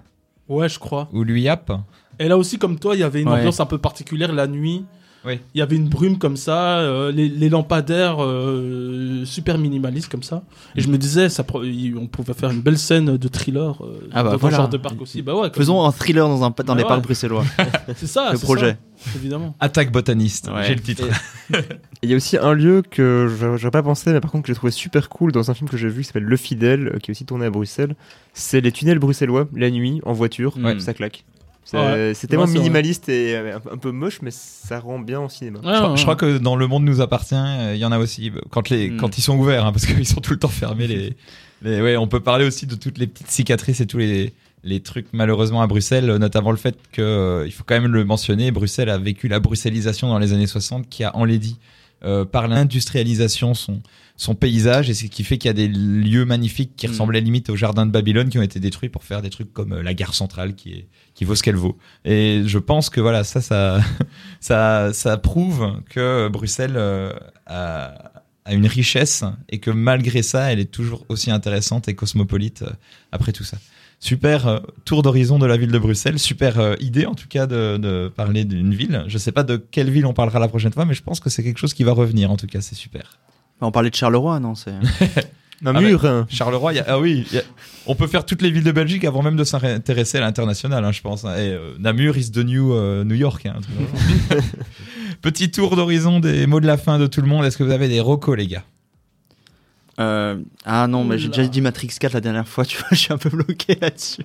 F: Ouais je crois.
C: Ou lui Yap?
F: Et là aussi comme toi il y avait une
D: Ouais.
F: ambiance un peu particulière la nuit.
C: Oui.
F: Il y avait une brume comme ça, euh, les, les lampadaires euh, super minimalistes comme ça. Et je me disais ça, on pouvait faire une belle scène de thriller euh,
D: Ah bah
F: dans
D: voilà.
F: ce genre de parc aussi. Bah ouais.
D: Faisons un thriller dans, un, dans les
F: Ouais.
D: parcs bruxellois. (laughs)
F: c'est ça.
D: le projet.
F: ça, évidemment.
C: Attaque botaniste,
D: Ouais.
C: j'ai le titre. (laughs)
E: Il y a aussi un lieu que je- j'aurais pas pensé, mais par contre que j'ai trouvé super cool dans un film que j'ai vu qui s'appelle Le Fidèle, qui est aussi tourné à Bruxelles. C'est les tunnels bruxellois, la nuit, en voiture,
D: Ouais.
E: ça claque. C'est
F: Ouais.
E: tellement
F: Ouais,
E: minimaliste et euh, un, peu moche, mais ça rend bien au cinéma.
F: Ouais,
C: Je, crois,
F: ouais,
C: je crois que dans Le Monde nous appartient, euh, il y en a aussi euh, quand les
D: Mm.
C: quand ils sont ouverts, hein, parce qu'ils sont tout le temps fermés. Les, (laughs) les- ouais, on peut parler aussi de toutes les petites cicatrices et tous les les trucs malheureusement à Bruxelles, notamment le fait que euh, il faut quand même le mentionner, Bruxelles a vécu la bruxellisation dans les années 60 qui a enlaidi euh, par l'industrialisation son son paysage et ce qui fait qu'il y a des lieux magnifiques qui
D: Mm.
C: ressemblaient limite au jardin de Babylone qui ont été détruits pour faire des trucs comme euh, la gare centrale qui est qui vaut ce qu'elle vaut. Et je pense que voilà, ça ça (laughs) ça, ça prouve que Bruxelles euh, a, a une richesse et que malgré ça, elle est toujours aussi intéressante et cosmopolite euh, après tout ça. Super euh, tour d'horizon de la ville de Bruxelles, super euh, idée en tout cas de, de parler d'une ville. Je sais pas de quelle ville on parlera la prochaine fois, mais je pense que c'est quelque chose qui va revenir en tout cas, c'est super.
D: On parlait de Charleroi, non c'est... (laughs)
E: Namur.
C: Charleroi, il y a- ah oui, il y a- on peut faire toutes les villes de Belgique avant même de s'intéresser à l'international, hein, je pense. hein. Et, euh, Namur is the new euh, New York. hein. (laughs) Petit tour d'horizon des mots de la fin de tout le monde. Est-ce que vous avez des recos, les gars?
D: Euh, ah non, mais j'ai déjà dit Matrix 4 la dernière fois, tu vois, (laughs) je suis un peu bloqué là-dessus.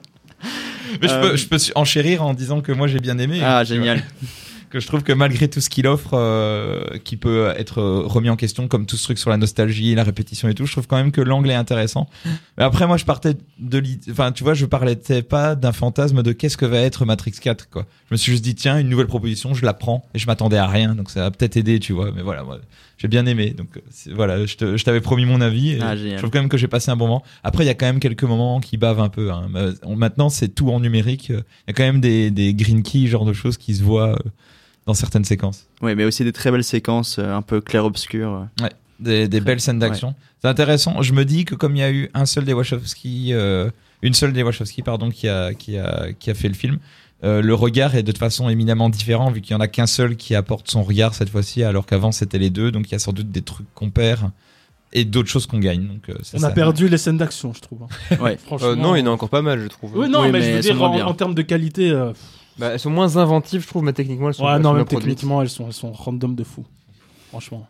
C: Mais je,
D: Euh,
C: peux, je peux enchérir en disant que moi j'ai bien aimé.
D: Ah,
C: vois.
D: génial. (laughs)
C: que je trouve que malgré tout ce qu'il offre, euh, qui peut être euh, remis en question, comme tout ce truc sur la nostalgie, la répétition et tout, je trouve quand même que l'angle est intéressant. Mais après, moi, je partais de l'idée, enfin, tu vois, je parlais pas d'un fantasme de qu'est-ce que va être Matrix 4, quoi. Je me suis juste dit, tiens, une nouvelle proposition, je la prends, et je m'attendais à rien, donc ça a peut-être aidé, tu vois. Mais voilà, moi, j'ai bien aimé, donc euh, voilà, je te- je t'avais promis mon avis, et
D: Ah,
C: je trouve quand même que j'ai passé un bon moment. Après, il y a quand même quelques moments qui bavent un peu. Hein. Euh, Maintenant, c'est tout en numérique. Il y a quand même des, des green keys, genre de choses qui se voient euh, dans certaines séquences.
D: Oui, mais aussi des très belles séquences, euh, un peu clair-obscur. euh.
C: Des, belles scènes d'action. C'est intéressant. Je me dis que comme il y a eu un seul des Wachowski, euh, une seule des Wachowski, pardon, qui a, qui a, qui a fait le film, euh, le regard est de toute façon éminemment différent vu qu'il y en a qu'un seul qui apporte son regard cette fois-ci, alors qu'avant c'était les deux. Donc il y a sans doute des trucs qu'on perd et d'autres choses qu'on gagne. Donc euh,
F: On a
C: ça.
F: perdu les scènes d'action, je trouve. hein. (laughs)
D: Ouais.
F: Franchement.
E: Euh, non, il y en a encore pas mal, je trouve.
F: Oui, non,
D: Oui,
F: mais, je veux dire, en, termes de qualité. euh,
E: Bah, elles sont moins inventives, je trouve, mais techniquement, elles sont
F: Ouais, non, même techniquement, elles sont, elles sont random de fou. Franchement.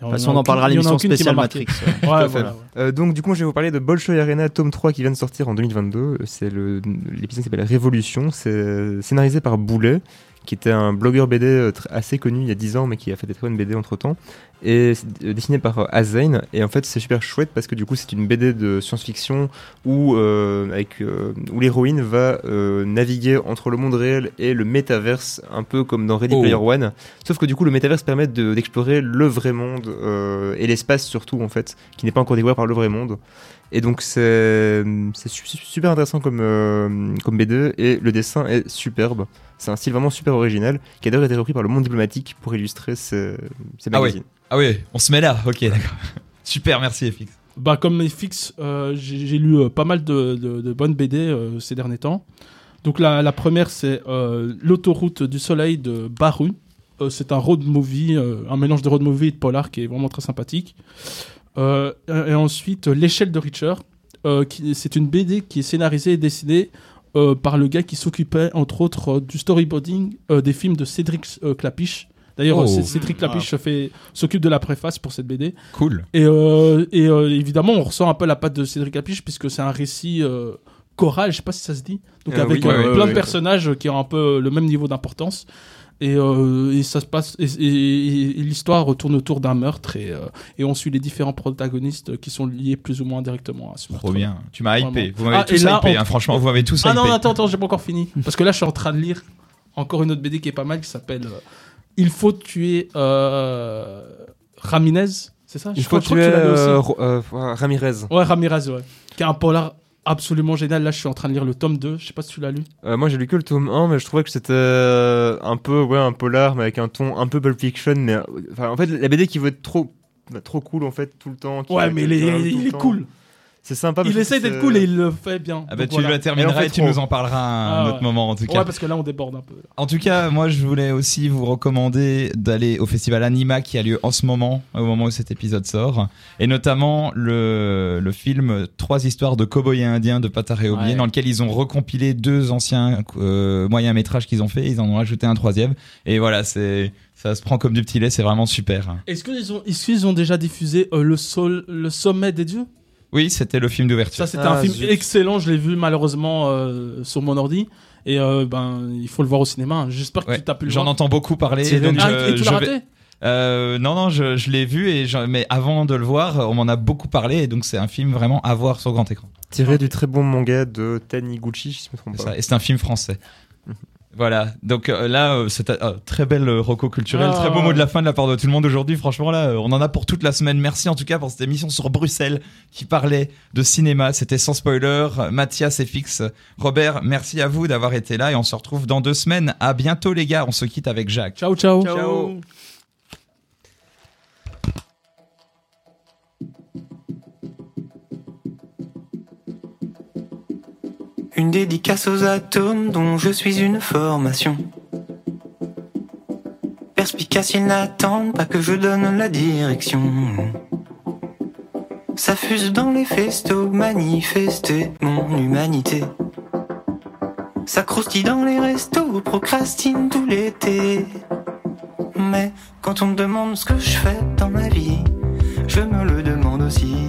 D: De toute façon, on en parlera à l'émission spéciale Matrix.
F: Ouais, (laughs) voilà.
E: Euh, donc du coup, je vais vous parler de Bolshoi Arena tome 3 qui vient de sortir en 2022. C'est l'épisode qui s'appelle Révolution. C'est scénarisé par Boulet, qui était un blogueur BD euh, assez connu il y a 10 ans, mais qui a fait des très bonnes BD entre temps. Et c'est euh, dessiné par euh, Azain. Et en fait, c'est super chouette parce que du coup, c'est une BD de science-fiction où euh, avec euh, où l'héroïne va euh, naviguer entre le monde réel et le métaverse, un peu comme dans Ready
C: Oh.
E: Player One. Sauf que du coup, le métaverse permet de- d'explorer le vrai monde et l'espace surtout en fait, qui n'est pas encore découvert par le vrai monde. Et donc c'est c'est su- su- super intéressant comme euh, comme BD et le dessin est superbe. C'est un style vraiment super original qui a d'ailleurs été repris par le Monde diplomatique pour illustrer ces, ces
C: Ah ouais.
E: magazines.
C: Ah oui, on se met là. Ok, d'accord. (laughs) Super, merci FX.
F: Bah, comme FX, euh, j'ai lu euh, pas mal de, de- de bonnes BD euh, ces derniers temps. Donc, la, la première, c'est euh, L'autoroute du soleil de Baru. Euh, c'est un road movie, euh, un mélange de road movie et de polar qui est vraiment très sympathique. Euh, et ensuite, euh, L'échelle de Richer. euh, qui- c'est une BD qui est scénarisée et dessinée euh, par le gars qui s'occupait, entre autres, euh, du storyboarding euh, des films de Cédric euh, Clapiche. D'ailleurs,
C: Oh.
F: Cédric Clapiche fait- s'occupe de la préface pour cette BD.
C: Cool.
F: Et, euh, et euh, évidemment, on ressent un peu la patte de Cédric Lapiche puisque c'est un récit euh, choral, je sais pas si ça se dit. Donc
E: Euh,
F: avec
E: oui,
F: euh,
E: ouais,
F: plein
E: ouais,
F: de
E: ouais.
F: personnages qui ont un peu le même niveau d'importance. Et, euh, et ça se passe. Et, et- et l'histoire retourne autour d'un meurtre et, euh, et on suit les différents protagonistes qui sont liés plus ou moins directement à ce meurtre.
C: Trop bien. Tu m'as hypé. Vous m'avez
F: Ah,
C: tous
F: là,
C: hypé.
F: on-
C: hein. Franchement, vous m'avez tous
F: Ah
C: hypé.
F: non, attends, attends, j'ai pas encore fini. (laughs) Parce que là, je suis en train de lire encore une autre BD qui est pas mal qui s'appelle euh, Il faut tuer euh, Ramirez. C'est ça?
E: Il
F: Je
E: faut
F: crois- je crois que
E: tuer
F: tu
E: euh, Ramirez.
F: Ouais, Ramirez, ouais. Qui est un polar absolument génial. Là, je suis en train de lire le tome 2. Je sais pas si tu l'as lu.
E: Euh, moi j'ai lu que le tome 1 mais je trouvais que c'était euh, un peu ouais un polar mais avec un ton un peu Pulp Fiction mais euh, enfin, en fait la BD qui veut être trop bah, trop cool en fait tout le temps. qui-
F: Ouais, mais il est, il cool.
E: C'est sympa. parce
F: Il
E: que
F: essaye d'être cool et il le fait bien.
C: Ah bah,
F: Donc
C: tu
F: voilà.
E: en
C: termineras
E: fait
C: et tu
E: trop.
C: nous en parleras à un
F: Ah
C: autre
F: ouais.
C: moment en tout cas.
F: Ouais, parce que là, on déborde un peu.
C: En tout cas, moi je voulais aussi vous recommander d'aller au festival Anima qui a lieu en ce moment, au moment où cet épisode sort, et notamment le, le film Trois histoires de cow-boys et indiens de Pataré Oublié,
D: Ouais.
C: dans lequel ils ont recompilé deux anciens euh, moyens métrages qu'ils ont fait, ils en ont ajouté un troisième, et voilà, c'est ça se prend comme du petit lait, c'est vraiment super.
F: Est-ce qu'ils ont, est-ce qu'ils ont déjà diffusé euh, le, sol, le sommet des dieux?
C: Oui, c'était le film d'ouverture.
F: Ça, c'était
E: Ah,
F: un film
E: zut.
F: excellent. Je l'ai vu malheureusement euh, sur mon ordi. Et euh, ben, il faut le voir au cinéma. J'espère que
C: Ouais,
F: tu as pu le
C: J'en entends beaucoup parler.
E: Thierry
C: donc
F: Ah,
C: je-
F: et tu l'as
C: vais-
F: raté?
C: Euh, non, non, je, je l'ai vu, et mais avant de le voir, on m'en a beaucoup parlé, et donc c'est un film vraiment à voir sur grand écran.
E: Tiré du très bon manga de Taniguchi si je me trompe pas.
C: ça, et c'est un film français. Voilà, donc euh, là, euh, c'est un très belle euh, roco culturelle, très beau mot de la fin de la part de tout le monde aujourd'hui. Franchement, là, euh, on en a pour toute la semaine. Merci en tout cas pour cette émission sur Bruxelles qui parlait de cinéma. C'était sans spoiler. Mathias et Fix, Robert, merci à vous d'avoir été là et on se retrouve dans deux semaines. À bientôt les gars, on se quitte avec Jacques.
F: Ciao, ciao.
E: Ciao.
I: Une dédicace aux atomes dont je suis une formation. Perspicace, ils n'attendent pas que je donne la direction. Ça fuse dans les festos, manifester mon humanité. Ça croustille dans les restos, procrastine tout l'été. Mais quand on me demande ce que je fais dans ma vie, je me le demande aussi.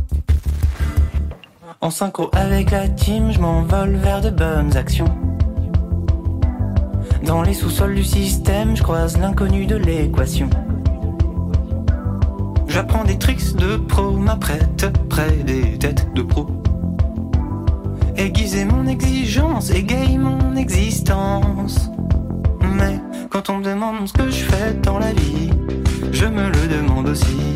I: En synchro avec la team, je m'envole vers de bonnes actions. Dans les sous-sols du système, je croise l'inconnu de l'équation. J'apprends des tricks de pro, m'apprête près des têtes de pro. Aiguiser mon exigence, égaye mon existence. Mais quand on me demande ce que je fais dans la vie, je me le demande aussi.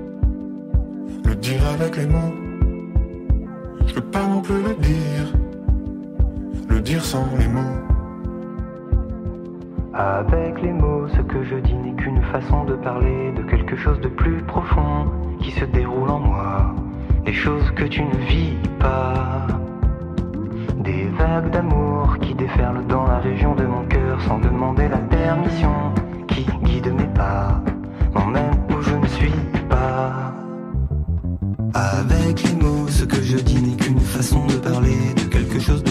J: dire avec les mots. Je peux pas non plus le dire, le dire sans les mots.
I: Avec les mots, ce que je dis n'est qu'une façon de parler de quelque chose de plus profond qui se déroule en moi. Des choses que tu ne vis pas. Des vagues d'amour qui déferlent dans la région de mon cœur sans demander la permission. Qui guide mes pas, ce que je dis n'est qu'une façon de parler de quelque chose de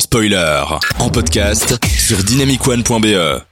A: Spoiler, en podcast sur dynamicone.be.